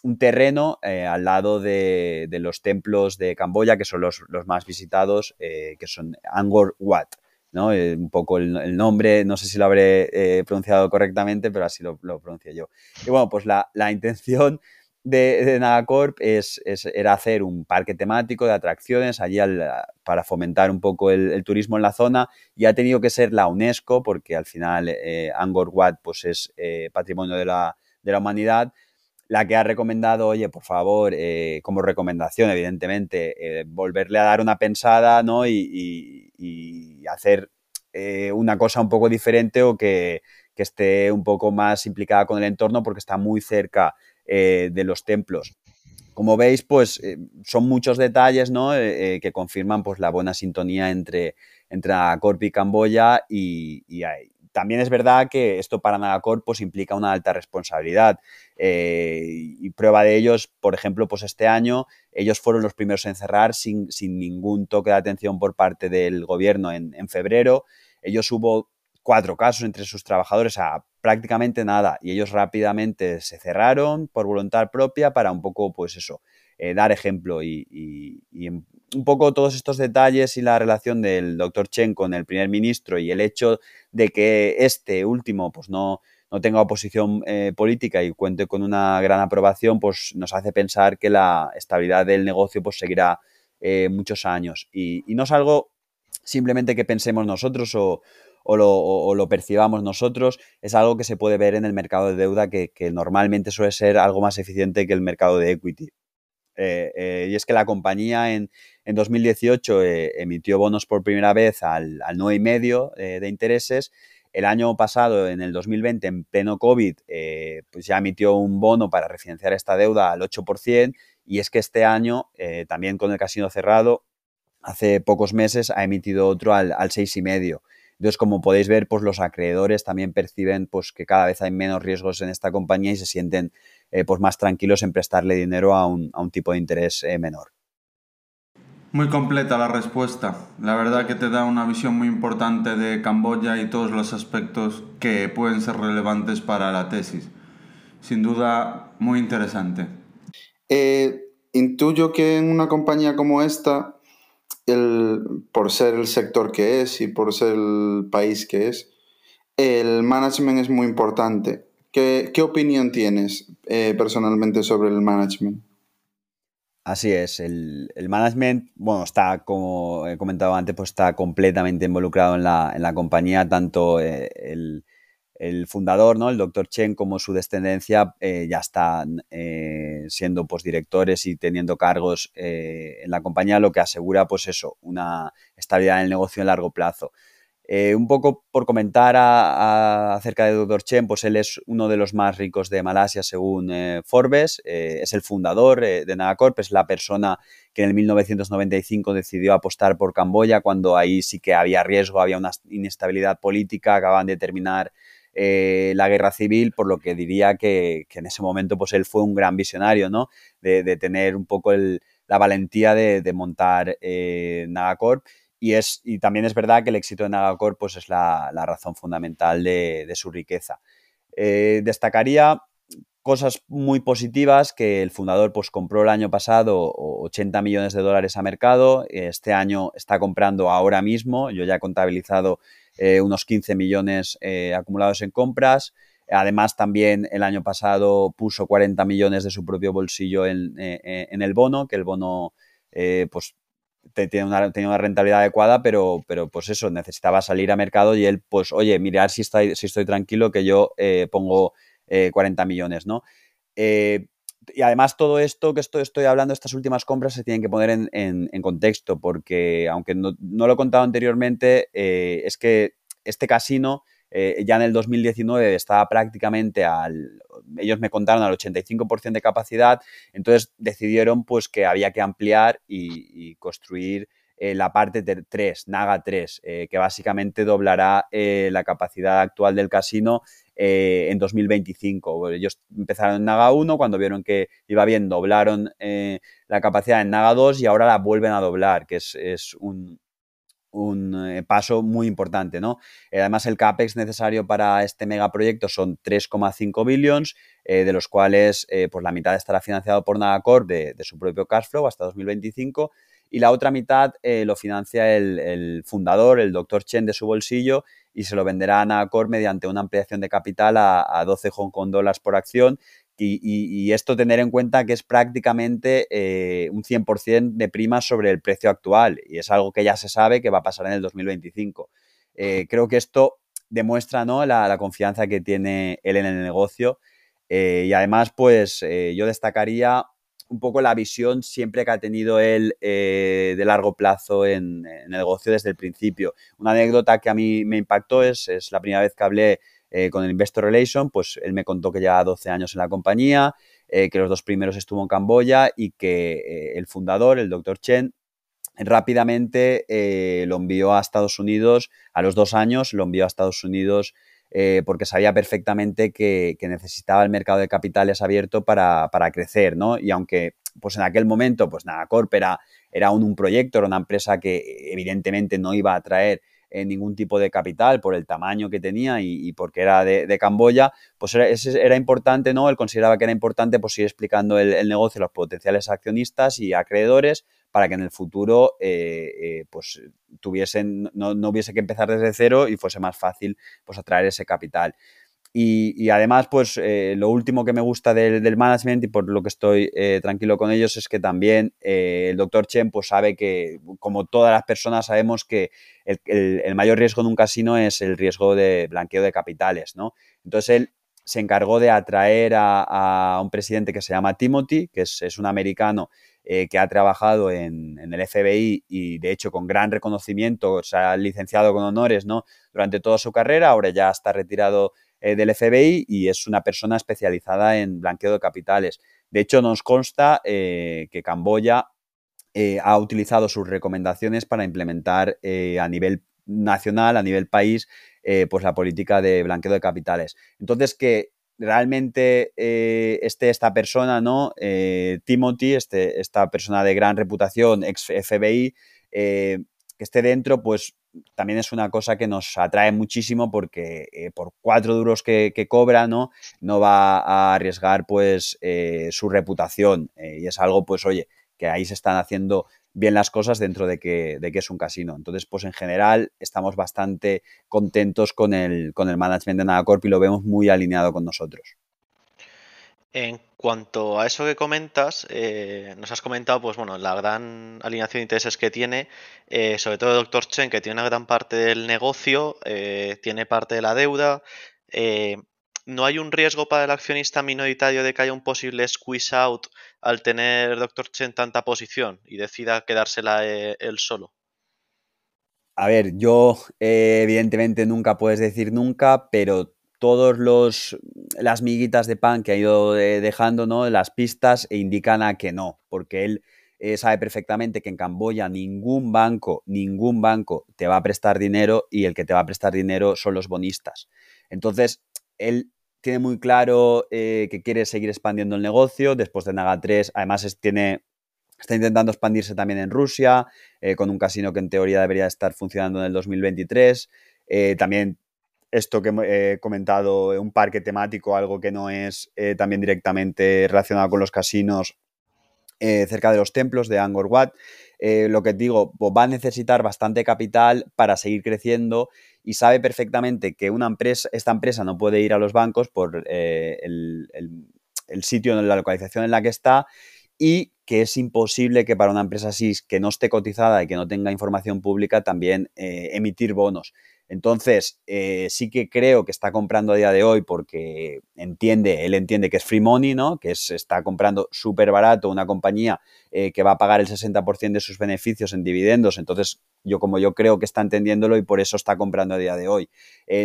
un terreno eh, al lado de, los templos de Camboya, que son los, más visitados, que son Angkor Wat. ¿no? un poco el, nombre, no sé si lo habré pronunciado correctamente, pero así lo, lo pronuncio yo. Y bueno, pues la, la intención de, de Nagacorp es, era hacer un parque temático de atracciones allí para fomentar un poco el, turismo en la zona y ha tenido que ser la UNESCO porque al final eh, Angkor Wat pues es eh, patrimonio de la, de la, humanidad la que ha recomendado, oye, por favor, eh, como recomendación, evidentemente, volverle a dar una pensada ¿no? y, hacer una cosa un poco diferente o que, que esté un poco más implicada con el entorno porque está muy cerca eh, de los templos. Como veis, pues eh, son muchos detalles ¿no? Eh, que confirman pues, la buena sintonía entre, entre Nagacorp y Camboya y, también es verdad que esto para Nagacorp pues, implica una alta responsabilidad y prueba de ellos, por ejemplo, pues este año ellos fueron los primeros en cerrar sin, ningún toque de atención por parte del gobierno en, en febrero. Ellos hubo cuatro casos entre sus trabajadores prácticamente nada y ellos rápidamente se cerraron por voluntad propia para un poco, pues eso, eh, dar ejemplo y, un poco todos estos detalles y la relación del doctor Chen con el primer ministro y el hecho de que este último pues no, no tenga oposición eh, política y cuente con una gran aprobación, pues nos hace pensar que la estabilidad del negocio pues seguirá eh, muchos años. Y, y, no es algo simplemente que pensemos nosotros o, o lo, percibamos nosotros, es algo que se puede ver en el mercado de deuda que, normalmente suele ser algo más eficiente que el mercado de equity. Eh, eh, y es que la compañía en, 2018 eh, emitió bonos por primera vez al, al 9,5 de intereses. El año pasado, en el 2020, en pleno COVID, pues ya emitió un bono para refinanciar esta deuda al 8%. Y es que este año, también con el casino cerrado, hace pocos meses ha emitido otro al, al 6,5%. Entonces, como podéis ver, pues los acreedores también perciben pues, que cada vez hay menos riesgos en esta compañía y se sienten eh, pues, más tranquilos en prestarle dinero a un, tipo de interés eh, menor. Muy completa la respuesta. La verdad que te da una visión muy importante de Camboya y todos los aspectos que pueden ser relevantes para la tesis. Sin duda, muy interesante. Eh, intuyo que en una compañía como esta el, por ser el sector que es y por ser el país que es, el management es muy importante. ¿Qué, qué opinión tienes eh, personalmente sobre el management? Así es, el, el, management, bueno, está, como he comentado antes, pues está completamente involucrado en la, en la compañía, tanto eh, el, el fundador, ¿no? el doctor Chen, como su descendencia, eh, ya están eh, siendo pues, directores y teniendo cargos eh, en la compañía, lo que asegura, pues eso, una estabilidad en el negocio a largo plazo. Un poco por comentar acerca de Dr. Chen, pues él es uno de los más ricos de Malasia según Forbes, es el fundador de Nagacorp, es la persona que en el 1995 decidió apostar por Camboya cuando ahí sí que había riesgo, había una inestabilidad política, acaban de terminar la guerra civil, por lo que diría que, en ese momento pues él fue un gran visionario, ¿no? De, tener un poco la valentía de, montar Nagacorp y, es, y también es verdad que el éxito de Nagacorp pues, es la, razón fundamental de, su riqueza. Eh, destacaría cosas muy positivas que el fundador pues, compró el año pasado 80 millones de dólares a mercado, este año está comprando ahora mismo, yo ya he contabilizado eh, unos 15 millones eh, acumulados en compras, Además, también el año pasado puso 40 millones de su propio bolsillo en, en el bono, que el bono pues, tiene una, tenía una rentabilidad adecuada, pero, pero pues eso, necesitaba salir a mercado y él, pues, oye, mirar si, está, si estoy tranquilo que yo eh, pongo 40 eh, millones, ¿no? Eh, y además todo esto que estoy, hablando, estas últimas compras se tienen que poner en, contexto, porque aunque no, lo he contado anteriormente, es que este casino eh, ya en el 2019 estaba prácticamente al, ellos me contaron al 85% de capacidad, entonces decidieron pues que había que ampliar y, construir eh, la parte 3, Naga 3, eh, que básicamente doblará la capacidad actual del casino en 2025. Ellos empezaron en Naga 1, cuando vieron que iba bien, doblaron la capacidad en Naga 2 y ahora la vuelven a doblar, que es un, eh, paso muy importante, ¿no? Eh, además, el CAPEX necesario para este megaproyecto son 3,5 billones, eh, de los cuales pues la mitad estará financiado por Nagacorp de, de, su propio cash flow hasta 2025 y la otra mitad lo financia el, fundador, el doctor Chen, de su bolsillo y se lo venderá a Nagacorp mediante una ampliación de capital a, a 12 Hong Kong dólares por acción y, esto tener en cuenta que es prácticamente eh, un 100% de prima sobre el precio actual y es algo que ya se sabe que va a pasar en el 2025. Eh, creo que esto demuestra ¿no? la, confianza que tiene él en el negocio eh, y además pues yo destacaría un poco la visión siempre que ha tenido él de largo plazo en, el negocio desde el principio. Una anécdota que a mí me impactó es, es la primera vez que hablé eh, con el Investor Relation, pues él me contó que ya 12 años en la compañía, eh, que los dos primeros estuvo en Camboya y que eh, el fundador, el doctor Chen, rápidamente lo envió a Estados Unidos, a los dos años lo envió a Estados Unidos porque sabía perfectamente que, necesitaba el mercado de capitales abierto para, crecer, ¿no? Y aunque pues en aquel momento, pues nada, Corp era, un, un proyecto, era una empresa que evidentemente no iba a traer ningún tipo de capital por el tamaño que tenía y, porque era de, Camboya, pues era, era, importante, ¿no? Él consideraba que era importante pues ir explicando el, negocio a los potenciales accionistas y acreedores para que en el futuro eh, eh, pues tuviesen, no, no, hubiese que empezar desde cero y fuese más fácil pues atraer ese capital. Y, además, pues eh, lo último que me gusta del, management y por lo que estoy tranquilo con ellos es que también el doctor Chen pues sabe que, como todas las personas, sabemos que el, mayor riesgo en un casino es el riesgo de blanqueo de capitales, ¿no? Entonces él se encargó de atraer a, un presidente que se llama Timothy, que es, un americano que ha trabajado en, el FBI y de hecho con gran reconocimiento, se ha licenciado con honores ¿no? durante toda su carrera, ahora ya está retirado eh, del FBI y es una persona especializada en blanqueo de capitales. De hecho, nos consta eh, que Camboya eh, ha utilizado sus recomendaciones para implementar a nivel nacional, a nivel país, pues la política de blanqueo de capitales. Entonces, que realmente esté esta persona, ¿no? Timothy, este, esta persona de gran reputación, ex FBI, que esté dentro, pues también es una cosa que nos atrae muchísimo porque eh, por cuatro duros que, cobra, ¿no? No va a arriesgar pues eh, su reputación. Eh, y es algo, pues, oye, que ahí se están haciendo bien las cosas dentro de que, de que es un casino. Entonces, pues en general estamos bastante contentos con el, con el management de Nagacorp y lo vemos muy alineado con nosotros. En cuanto a eso que comentas, eh, nos has comentado, pues bueno, la gran alineación de intereses que tiene, eh, sobre todo Dr. Chen, que tiene una gran parte del negocio, eh, tiene parte de la deuda. ¿No hay un riesgo para el accionista minoritario de que haya un posible squeeze out al tener Dr. Chen tanta posición y decida quedársela él solo? A ver, yo eh, evidentemente nunca puedes decir nunca, pero todos los las miguitas de pan que ha ido eh, dejando, ¿no? Las pistas indican a que no, porque él eh, sabe perfectamente que en Camboya ningún banco, ningún banco te va a prestar dinero y el que te va a prestar dinero son los bonistas. Entonces, él tiene muy claro que quiere seguir expandiendo el negocio. Después de Naga 3, además tiene Está intentando expandirse también en Rusia, eh, con un casino que en teoría debería estar funcionando en el 2023. Eh, también esto que he comentado, un parque temático, algo que no es eh, también directamente relacionado con los casinos cerca de los templos de Angkor Wat. lo que digo, pues va a necesitar bastante capital para seguir creciendo y sabe perfectamente que una empresa, esta empresa no puede ir a los bancos por el, el sitio, la localización en la que está y que es imposible que para una empresa así que no esté cotizada y que no tenga información pública también eh, emitir bonos. Entonces, eh, sí que creo que está comprando a día de hoy porque entiende, él entiende que es free money, ¿no? Que es, está comprando súper barato una compañía eh, que va a pagar el 60% de sus beneficios en dividendos. Entonces, yo como yo creo que está entendiéndolo y por eso está comprando a día de hoy.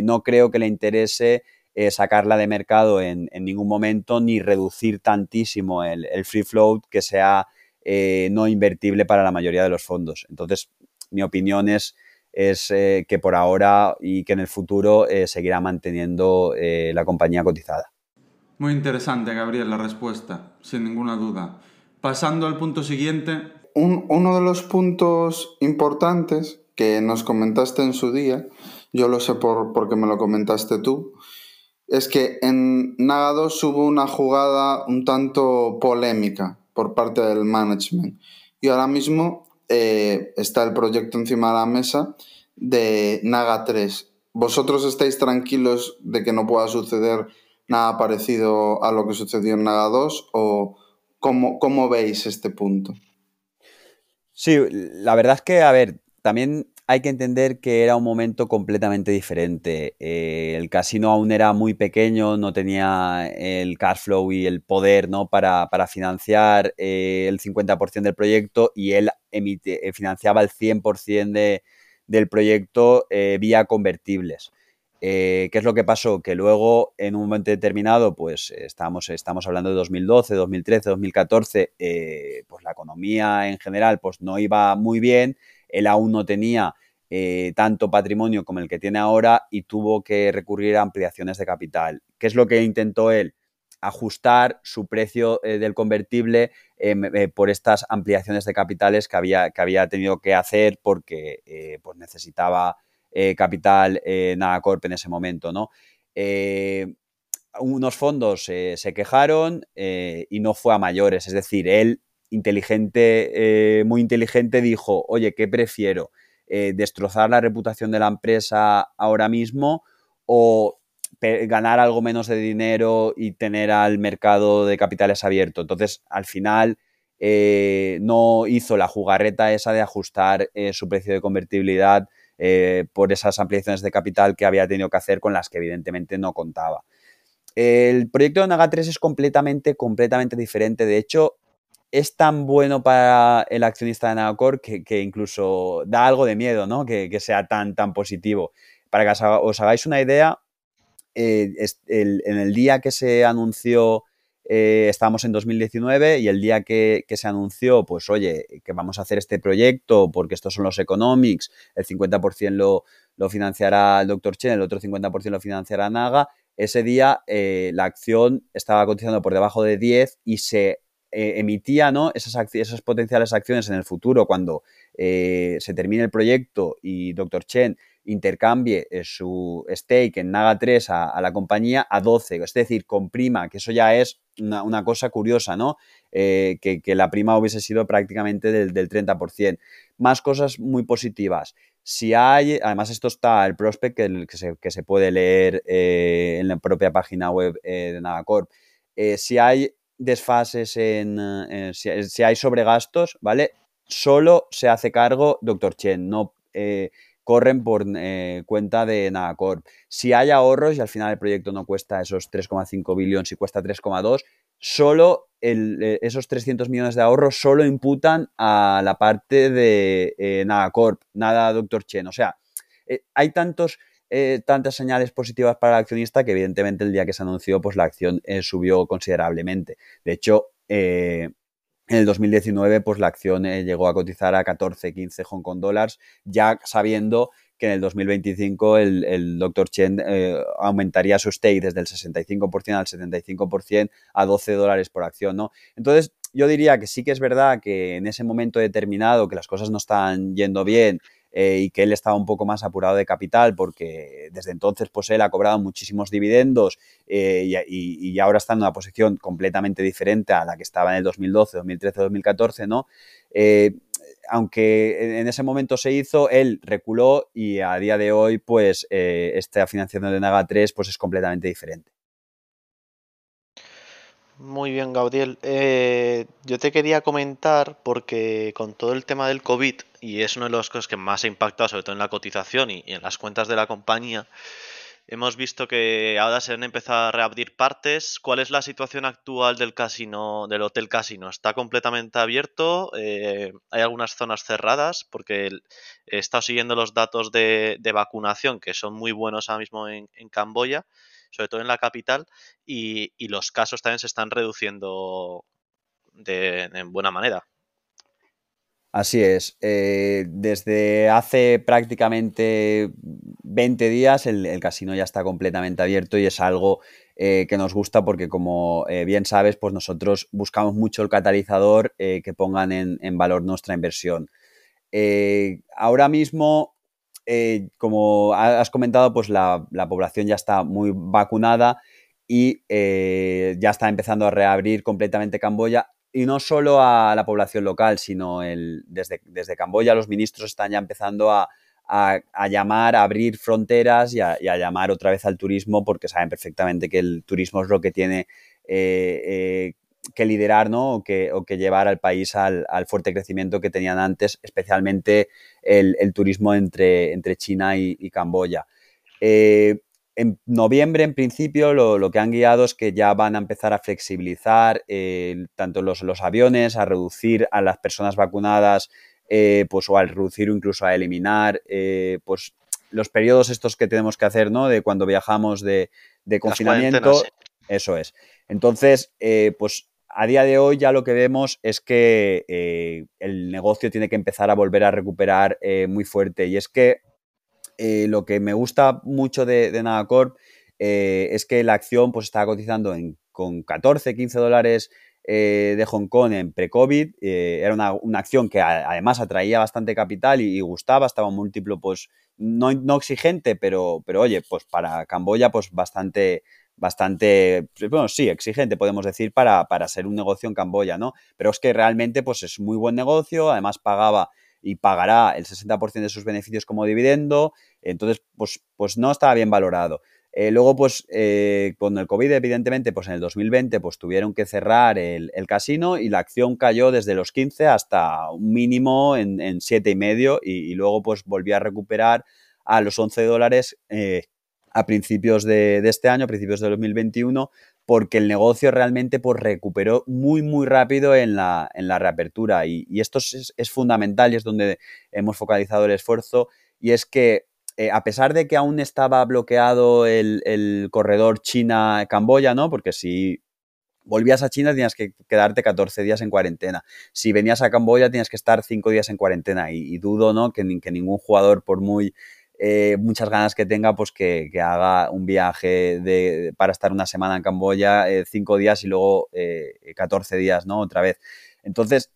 no creo que le interese eh, sacarla de mercado en, ningún momento ni reducir tantísimo el, free float que sea eh, no invertible para la mayoría de los fondos. Entonces, mi opinión es, es eh, que por ahora y que en el futuro seguirá manteniendo la compañía cotizada. Muy interesante, Gabriel, la respuesta, sin ninguna duda. Pasando al punto siguiente. uno de los puntos importantes que nos comentaste en su día, yo lo sé por, porque me lo comentaste tú, es que en Naga 2 hubo una jugada un tanto polémica por parte del management. Y ahora mismo eh, está el proyecto encima de la mesa de Naga 3. ¿Vosotros estáis tranquilos de que no pueda suceder nada parecido a lo que sucedió en Naga 2? ¿O cómo, cómo veis este punto? Sí, la verdad es que, a ver, también hay que entender que era un momento completamente diferente. Eh, el casino aún era muy pequeño, no tenía el cash flow y el poder ¿no? para, financiar eh, el 50% del proyecto y él emite, eh, financiaba el 100% de, del proyecto vía convertibles. ¿Qué es lo que pasó? Que luego, en un momento determinado, pues estamos, estamos hablando de 2012, 2013, 2014, pues la economía en general pues no iba muy bien, él aún no tenía eh, tanto patrimonio como el que tiene ahora y tuvo que recurrir a ampliaciones de capital. ¿Qué es lo que intentó él? ajustar su precio eh, del convertible em, eh, por estas ampliaciones de capitales que había, que había tenido que hacer porque pues necesitaba capital Nagacorp en ese momento, ¿no? unos fondos se quejaron y no fue a mayores, es decir, él inteligente, muy inteligente, dijo, oye, ¿qué prefiero? Eh, destrozar la reputación de la empresa ahora mismo o ganar algo menos de dinero y tener al mercado de capitales abierto. Entonces, al final, eh, no hizo la jugarreta esa de ajustar eh, su precio de convertibilidad por esas ampliaciones de capital que había tenido que hacer con las que evidentemente no contaba. El proyecto de Naga 3 es completamente, completamente diferente. De hecho, es tan bueno para el accionista de Nagacor que, incluso da algo de miedo, ¿no? Que, sea tan, tan positivo. Para que os hagáis una idea, eh, en el día que se anunció, eh, estábamos en 2019 y el día que, se anunció, pues oye, que vamos a hacer este proyecto porque estos son los economics, el 50% lo, financiará el Dr. Chen, el otro 50% lo financiará Naga, ese día eh, la acción estaba cotizando por debajo de 10 y se eh, emitía ¿no? esas, esas potenciales acciones en el futuro cuando eh, se termine el proyecto y Dr. Chen intercambie eh, su stake en Naga 3 a, la compañía a 12, es decir, con prima, que eso ya es una, cosa curiosa, ¿no? que, la prima hubiese sido prácticamente del, 30%. Más cosas muy positivas. Si hay, además esto está el prospect que, se, puede leer en la propia página web de Nagacorp, si hay desfases en, eh, si, hay sobregastos, ¿vale? Solo se hace cargo Dr. Chen, no eh, corren por eh, cuenta de Nagacorp. Si hay ahorros y al final el proyecto no cuesta esos 3,5 billones y cuesta 3,2, solo esos 300 millones de ahorros solo imputan a la parte de eh, Nada Corp, nada Dr. Chen. O sea, hay tantos, tantas señales positivas para el accionista que evidentemente el día que se anunció, pues la acción subió considerablemente. De hecho, en el 2019, pues la acción llegó a cotizar a 14, 15 Hong Kong dólares, ya sabiendo que en el 2025 el, el Dr. Chen eh, aumentaría su stake desde el 65% al 75% a 12 dólares por acción, ¿no? Entonces, yo diría que sí que es verdad que en ese momento determinado que las cosas no están yendo bien eh, y que él estaba un poco más apurado de capital porque desde entonces pues él ha cobrado muchísimos dividendos eh, y, y, ahora está en una posición completamente diferente a la que estaba en el 2012, 2013, 2014, ¿no? aunque en ese momento se hizo, él reculó y a día de hoy, pues, eh, esta financiación de Naga 3 pues, es completamente diferente. Muy bien, Gabriel. Eh, yo te quería comentar, porque con todo el tema del COVID, y es una de las cosas que más ha impactado, sobre todo en la cotización y en las cuentas de la compañía, Hemos visto que ahora se han empezado a reabrir partes. ¿Cuál es la situación actual del casino, del hotel casino? ¿Está completamente abierto? Eh, ¿Hay algunas zonas cerradas? Porque he estado siguiendo los datos de, vacunación, que son muy buenos ahora mismo en, Camboya, sobre todo en la capital, y, los casos también se están reduciendo de, en buena manera. Así es. Eh, desde hace prácticamente 20 días el, casino ya está completamente abierto y es algo eh, que nos gusta porque como eh, bien sabes, pues nosotros buscamos mucho el catalizador que pongan en, valor nuestra inversión. ahora mismo, como has comentado, pues la, la, población ya está muy vacunada y ya está empezando a reabrir completamente Camboya y no solo a la población local, sino el, desde, desde Camboya los ministros están ya empezando a, llamar, a abrir fronteras y a, llamar otra vez al turismo porque saben perfectamente que el turismo es lo que tiene eh, eh, que liderar ¿no? o, que, o que llevar al país al, fuerte crecimiento que tenían antes, especialmente el, turismo entre, entre China y, Camboya. Eh, en noviembre, en principio, lo, que han guiado es que ya van a empezar a flexibilizar eh, tanto los, aviones, a reducir a las personas vacunadas, eh, pues o a reducir o incluso a eliminar, eh, pues los periodos estos que tenemos que hacer, ¿no? De cuando viajamos de, confinamiento. Eso es. Entonces, pues a día de hoy ya lo que vemos es que el negocio tiene que empezar a volver a recuperar muy fuerte. Y es que eh, lo que me gusta mucho de, de Nagacorp eh, es que la acción pues, está cotizando en, con 14, 15 dólares eh, de Hong Kong en pre-COVID. era una, acción que además atraía bastante capital y, gustaba, estaba un múltiplo pues no, no, exigente, pero, pero oye, pues para Camboya pues bastante, bastante, bueno, sí, exigente, podemos decir, para, para, ser un negocio en Camboya, ¿no? Pero es que realmente, pues es muy buen negocio, además pagaba y pagará el 60% de sus beneficios como dividendo, entonces, pues, pues no estaba bien valorado. Eh, luego, pues, eh, con el COVID, evidentemente, pues en el 2020, pues tuvieron que cerrar el, casino y la acción cayó desde los 15 hasta un mínimo en, en 7,5 y, y luego, pues, volvió a recuperar a los 11 dólares eh, a principios de, de, este año, a principios de 2021, porque el negocio realmente pues, recuperó muy, muy rápido en la, en la reapertura. Y, esto es, fundamental y es donde hemos focalizado el esfuerzo. Y es que, eh, a pesar de que aún estaba bloqueado el, corredor China-Camboya, ¿no? Porque si volvías a China tenías que quedarte 14 días en cuarentena. Si venías a Camboya tenías que estar 5 días en cuarentena. Y, dudo, ¿no? Que ningún jugador, por muy eh, muchas ganas que tenga, pues que, haga un viaje de, para estar una semana en Camboya, eh, cinco días y luego 14 eh, días, ¿no? Otra vez. Entonces,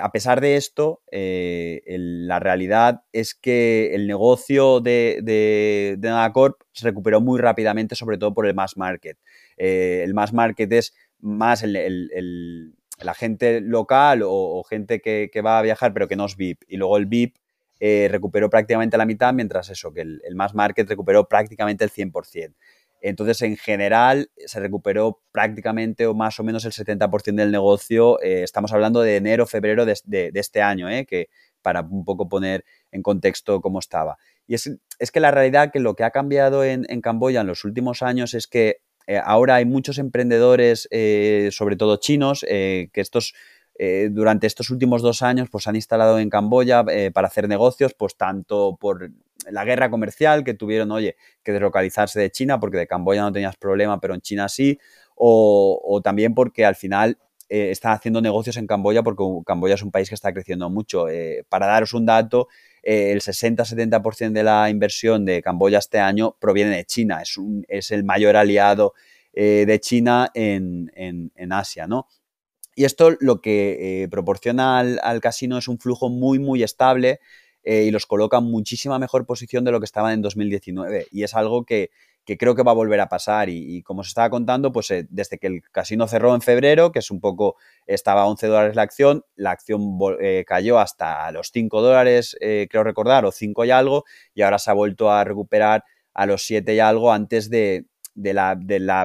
a pesar de esto, la realidad es que el negocio de, de, se recuperó muy rápidamente, sobre todo por el mass market. el mass market es más el, la gente local o, gente que, va a viajar pero que no es VIP. Y luego el VIP eh, recuperó prácticamente la mitad, mientras eso, que el, mass market recuperó prácticamente el 100%. Entonces, en general, se recuperó prácticamente o más o menos el 70% del negocio. Eh, estamos hablando de enero, febrero de, este año, eh, que para un poco poner en contexto cómo estaba. Y es, que la realidad que lo que ha cambiado en, Camboya en los últimos años es que ahora hay muchos emprendedores, sobre todo chinos, que estos durante estos últimos dos años pues han instalado en Camboya para hacer negocios, pues tanto por la guerra comercial que tuvieron, oye, que deslocalizarse de China, porque de Camboya no tenías problema, pero en China sí, o, también porque al final eh, están haciendo negocios en Camboya porque Camboya es un país que está creciendo mucho. Eh, para daros un dato, eh, el 60-70% de la inversión de Camboya este año proviene de China, es, es el mayor aliado de China en, Asia, ¿no? Y esto lo que proporciona al, al, casino es un flujo muy, muy estable y los coloca en muchísima mejor posición de lo que estaban en 2019. Y es algo que, que creo que va a volver a pasar. Y, como se estaba contando, pues eh, desde que el casino cerró en febrero, que es un poco, estaba a 11 dólares la acción, la acción eh, cayó hasta los 5 dólares, eh, creo recordar, o 5 y algo, y ahora se ha vuelto a recuperar a los 7 y algo antes de, la,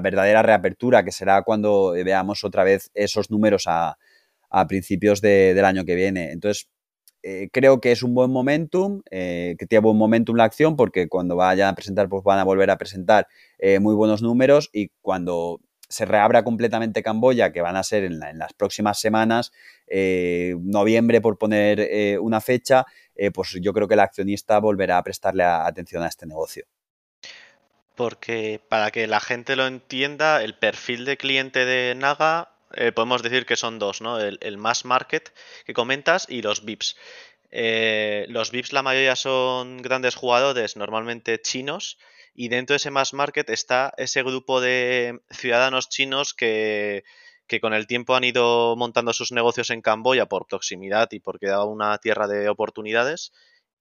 verdadera reapertura, que será cuando veamos otra vez esos números a, principios del año que viene. Entonces, eh, creo que es un buen momentum, eh, que tiene buen momentum la acción, porque cuando vayan a presentar, pues van a volver a presentar eh, muy buenos números y cuando se reabra completamente Camboya, que van a ser en, las próximas semanas, noviembre por poner una fecha, pues yo creo que el accionista volverá a prestarle atención a este negocio. Porque para que la gente lo entienda, el perfil de cliente de Naga eh, podemos decir que son dos, ¿no? El, mass market que comentas y los VIPs. Eh, los VIPs la mayoría son grandes jugadores, normalmente chinos, y dentro de ese mass market está ese grupo de ciudadanos chinos que, con el tiempo han ido montando sus negocios en Camboya por proximidad y porque da una tierra de oportunidades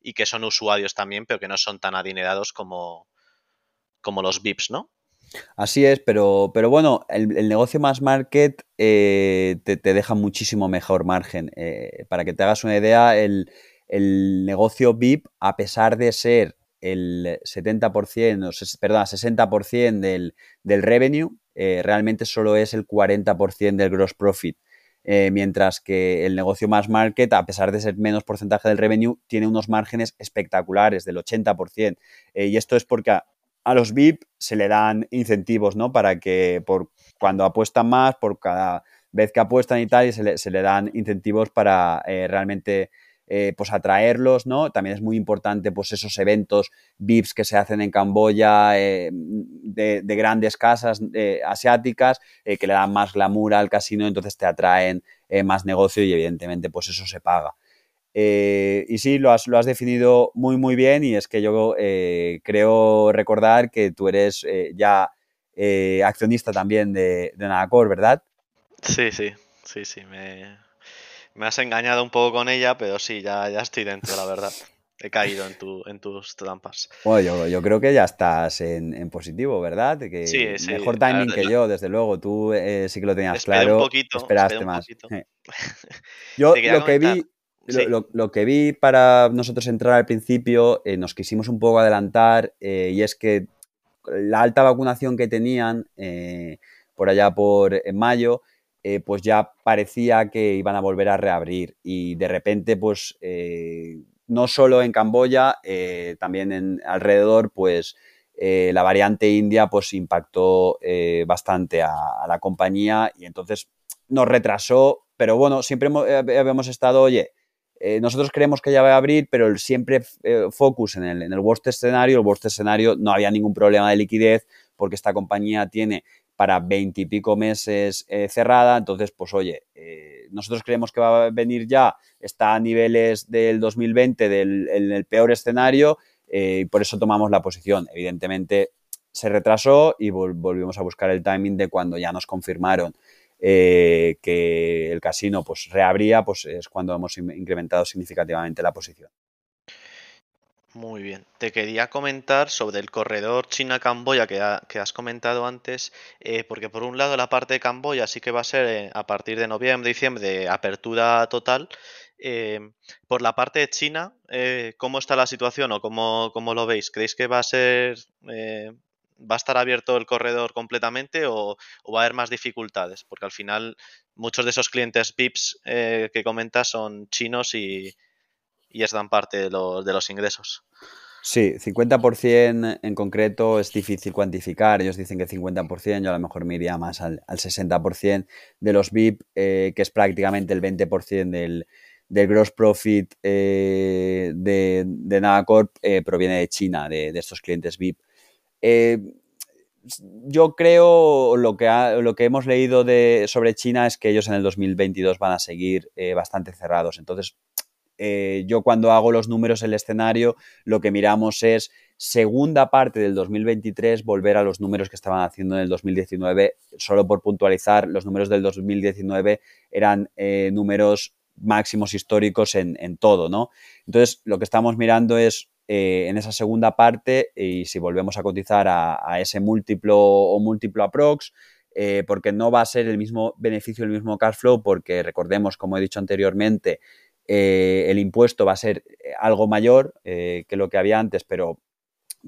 y que son usuarios también, pero que no son tan adinerados como, como los VIPs, ¿no? Así es, pero, pero bueno, el, negocio más market eh, te, deja muchísimo mejor margen. Eh, para que te hagas una idea, el, negocio VIP, a pesar de ser el 70%, perdón, 60% del, del revenue, eh, realmente solo es el 40% del gross profit. mientras que el negocio más market, a pesar de ser menos porcentaje del revenue, tiene unos márgenes espectaculares del 80%. y esto es porque a los VIP se le dan incentivos, ¿no? Para que por cuando apuestan más, por cada vez que apuestan y tal, se le, se le dan incentivos para eh, realmente eh, pues atraerlos, ¿no? También es muy importante pues esos eventos VIPs que se hacen en Camboya eh, de, grandes casas asiáticas que le dan más glamour al casino, entonces te atraen más negocio y evidentemente pues eso se paga. Eh, y sí, lo has, lo has definido muy, muy bien y es que yo eh, creo recordar que tú eres eh, ya accionista también de, de Nacor, ¿verdad? Sí, sí, sí, sí. Me, has engañado un poco con ella, pero sí, ya, ya estoy dentro, la verdad. He caído en, tu, en tus trampas. Bueno, yo, creo que ya estás en, positivo, ¿verdad? Que sí, sí. Mejor timing que yo, desde luego. Tú sí que lo tenías claro. Un poquito, esperaste más. yo lo que vi lo, que vi para nosotros entrar al principio, eh, nos quisimos un poco adelantar eh, y es que la alta vacunación que tenían eh, por allá por mayo, pues ya parecía que iban a volver a reabrir. Y de repente pues no solo en Camboya, también alrededor pues la variante india pues impactó bastante a, la compañía y entonces nos retrasó, pero bueno, siempre habíamos estado, oye, eh, nosotros creemos que ya va a abrir, pero siempre eh, focus en el, en worst escenario. El worst escenario no había ningún problema de liquidez porque esta compañía tiene para veintipico meses eh, cerrada. Entonces, pues oye, nosotros creemos que va a venir ya, está a niveles del 2020, del el peor escenario, y por eso tomamos la posición. Evidentemente, se retrasó y volvimos a buscar el timing de cuando ya nos confirmaron eh, que el casino pues reabría, pues es cuando hemos incrementado significativamente la posición. Muy bien. Te quería comentar sobre el corredor China-Camboya que, que, has comentado antes, eh, porque por un lado la parte de Camboya sí que va a ser eh, a partir de noviembre, diciembre, apertura total. por la parte de China, ¿cómo está la situación o cómo, cómo, lo veis? ¿Creéis que va a ser ¿Va a estar abierto el corredor completamente o, va a haber más dificultades? Porque al final muchos de esos clientes VIPs eh, que comentas son chinos y, es dan parte de los, de ingresos. Sí, 50% en concreto es difícil cuantificar. Ellos dicen que 50%, yo a lo mejor me iría más al, 60% de los VIP, eh, que es prácticamente el 20% del, gross profit eh, de, de Nagacorp, eh, proviene de China, de, estos clientes VIP. Yo creo lo que, lo que hemos leído de, sobre China es que ellos en el 2022 van a seguir bastante cerrados. Entonces, eh, yo cuando hago los números en el escenario, lo que miramos es segunda parte del 2023 volver a los números que estaban haciendo en el 2019. Solo por puntualizar, los números del 2019 eran eh, números máximos históricos en, todo, ¿no? Entonces, lo que estamos mirando es eh, en esa segunda parte y si volvemos a cotizar a, ese múltiplo o múltiplo aprox, porque no va a ser el mismo beneficio, el mismo cash flow, porque recordemos, como he dicho anteriormente, eh, el impuesto va a ser eh, algo mayor eh, que lo que había antes, pero,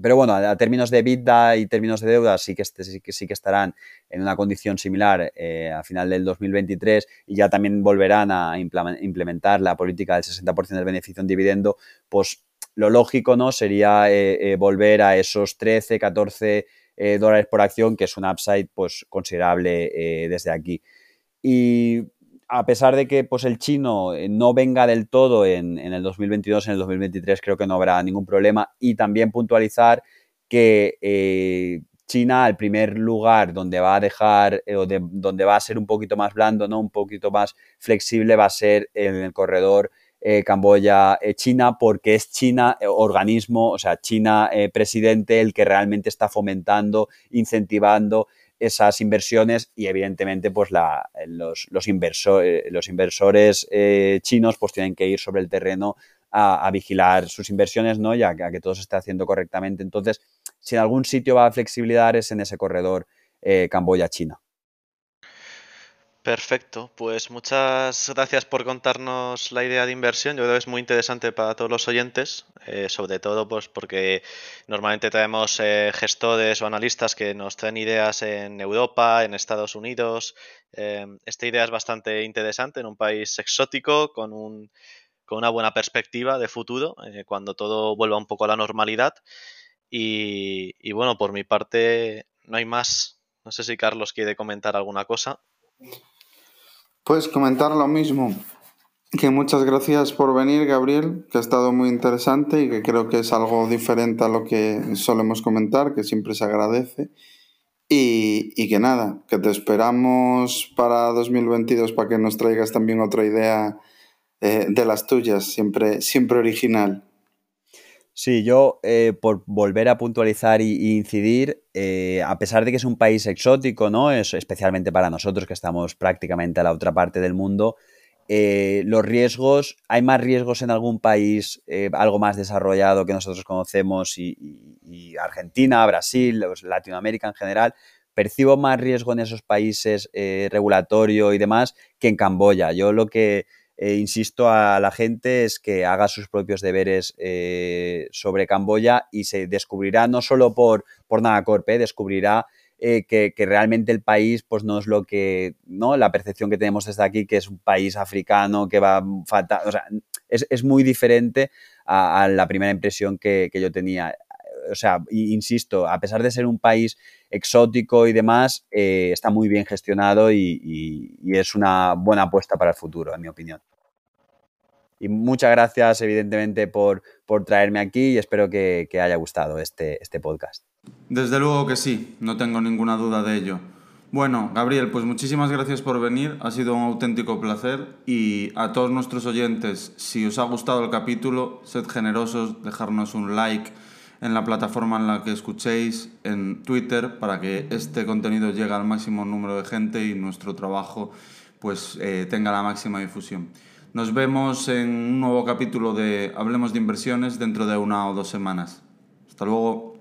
pero bueno, a, términos de EBITDA y términos de deuda sí que, sí que, sí que estarán en una condición similar a final del 2023 y ya también volverán a implementar la política del 60% del beneficio en dividendo, pues lo lógico ¿no? sería volver a esos 13, 14 dólares por acción, que es un upside pues, considerable desde aquí. Y a pesar de que pues, el chino eh, no venga del todo en, el 2022, en el 2023 creo que no habrá ningún problema. Y también puntualizar que eh, China, el primer lugar donde va a dejar eh, o donde va a ser un poquito más blando, ¿no? un poquito más flexible, va a ser en el corredor Camboya-China, porque es China organismo, o sea, China presidente el que realmente está fomentando, incentivando esas inversiones y evidentemente pues la, los, los, eh, los inversores eh, chinos pues tienen que ir sobre el terreno a, vigilar sus inversiones ¿no? ya a que todo se esté haciendo correctamente. Entonces, si en algún sitio va a flexibilidad es en ese corredor eh, Camboya-China. Perfecto, pues muchas gracias por contarnos la idea de inversión. Yo creo que es muy interesante para todos los oyentes, eh, sobre todo pues porque normalmente tenemos eh, gestores o analistas que nos traen ideas en Europa, en Estados Unidos. Eh, esta idea es bastante interesante en un país exótico con, un, con una buena perspectiva de futuro, cuando todo vuelva un poco a la normalidad. Y, y bueno, por mi parte no hay más. No sé si Carlos quiere comentar alguna cosa. Pues comentar lo mismo, que muchas gracias por venir, Gabriel, que ha estado muy interesante y que creo que es algo diferente a lo que solemos comentar, que siempre se agradece. Y, que nada, que te esperamos para 2022 para que nos traigas también otra idea eh, de las tuyas, siempre, siempre original. Sí, yo eh, por volver a puntualizar y, incidir, eh, a pesar de que es un país exótico, ¿no? Es especialmente para nosotros que estamos prácticamente a la otra parte del mundo, eh, los riesgos, hay más riesgos en algún país algo más desarrollado que nosotros conocemos y, Argentina, Brasil, Latinoamérica en general, percibo más riesgo en esos países regulatorio y demás que en Camboya. Yo lo que eh, insisto a la gente es que haga sus propios deberes eh, sobre Camboya y se descubrirá no solo por, por Nagacorp, eh, descubrirá que, realmente el país pues no es lo que, ¿no? La percepción que tenemos desde aquí, que es un país africano, que va fatal, o sea, es, muy diferente a, la primera impresión que, que yo tenía o sea, insisto, a pesar de ser un país exótico y demás, eh, está muy bien gestionado y, es una buena apuesta para el futuro, en mi opinión. Y muchas gracias, evidentemente, por, traerme aquí y espero que, haya gustado este, este podcast. Desde luego que sí, no tengo ninguna duda de ello. Bueno, Gabriel, pues muchísimas gracias por venir, ha sido un auténtico placer y a todos nuestros oyentes, si os ha gustado el capítulo, sed generosos, dejarnos un like en la plataforma en la que escuchéis, en Twitter, para que este contenido llegue al máximo número de gente y nuestro trabajo pues eh, tenga la máxima difusión. Nos vemos en un nuevo capítulo de Hablemos de Inversiones dentro de una o dos semanas. Hasta luego.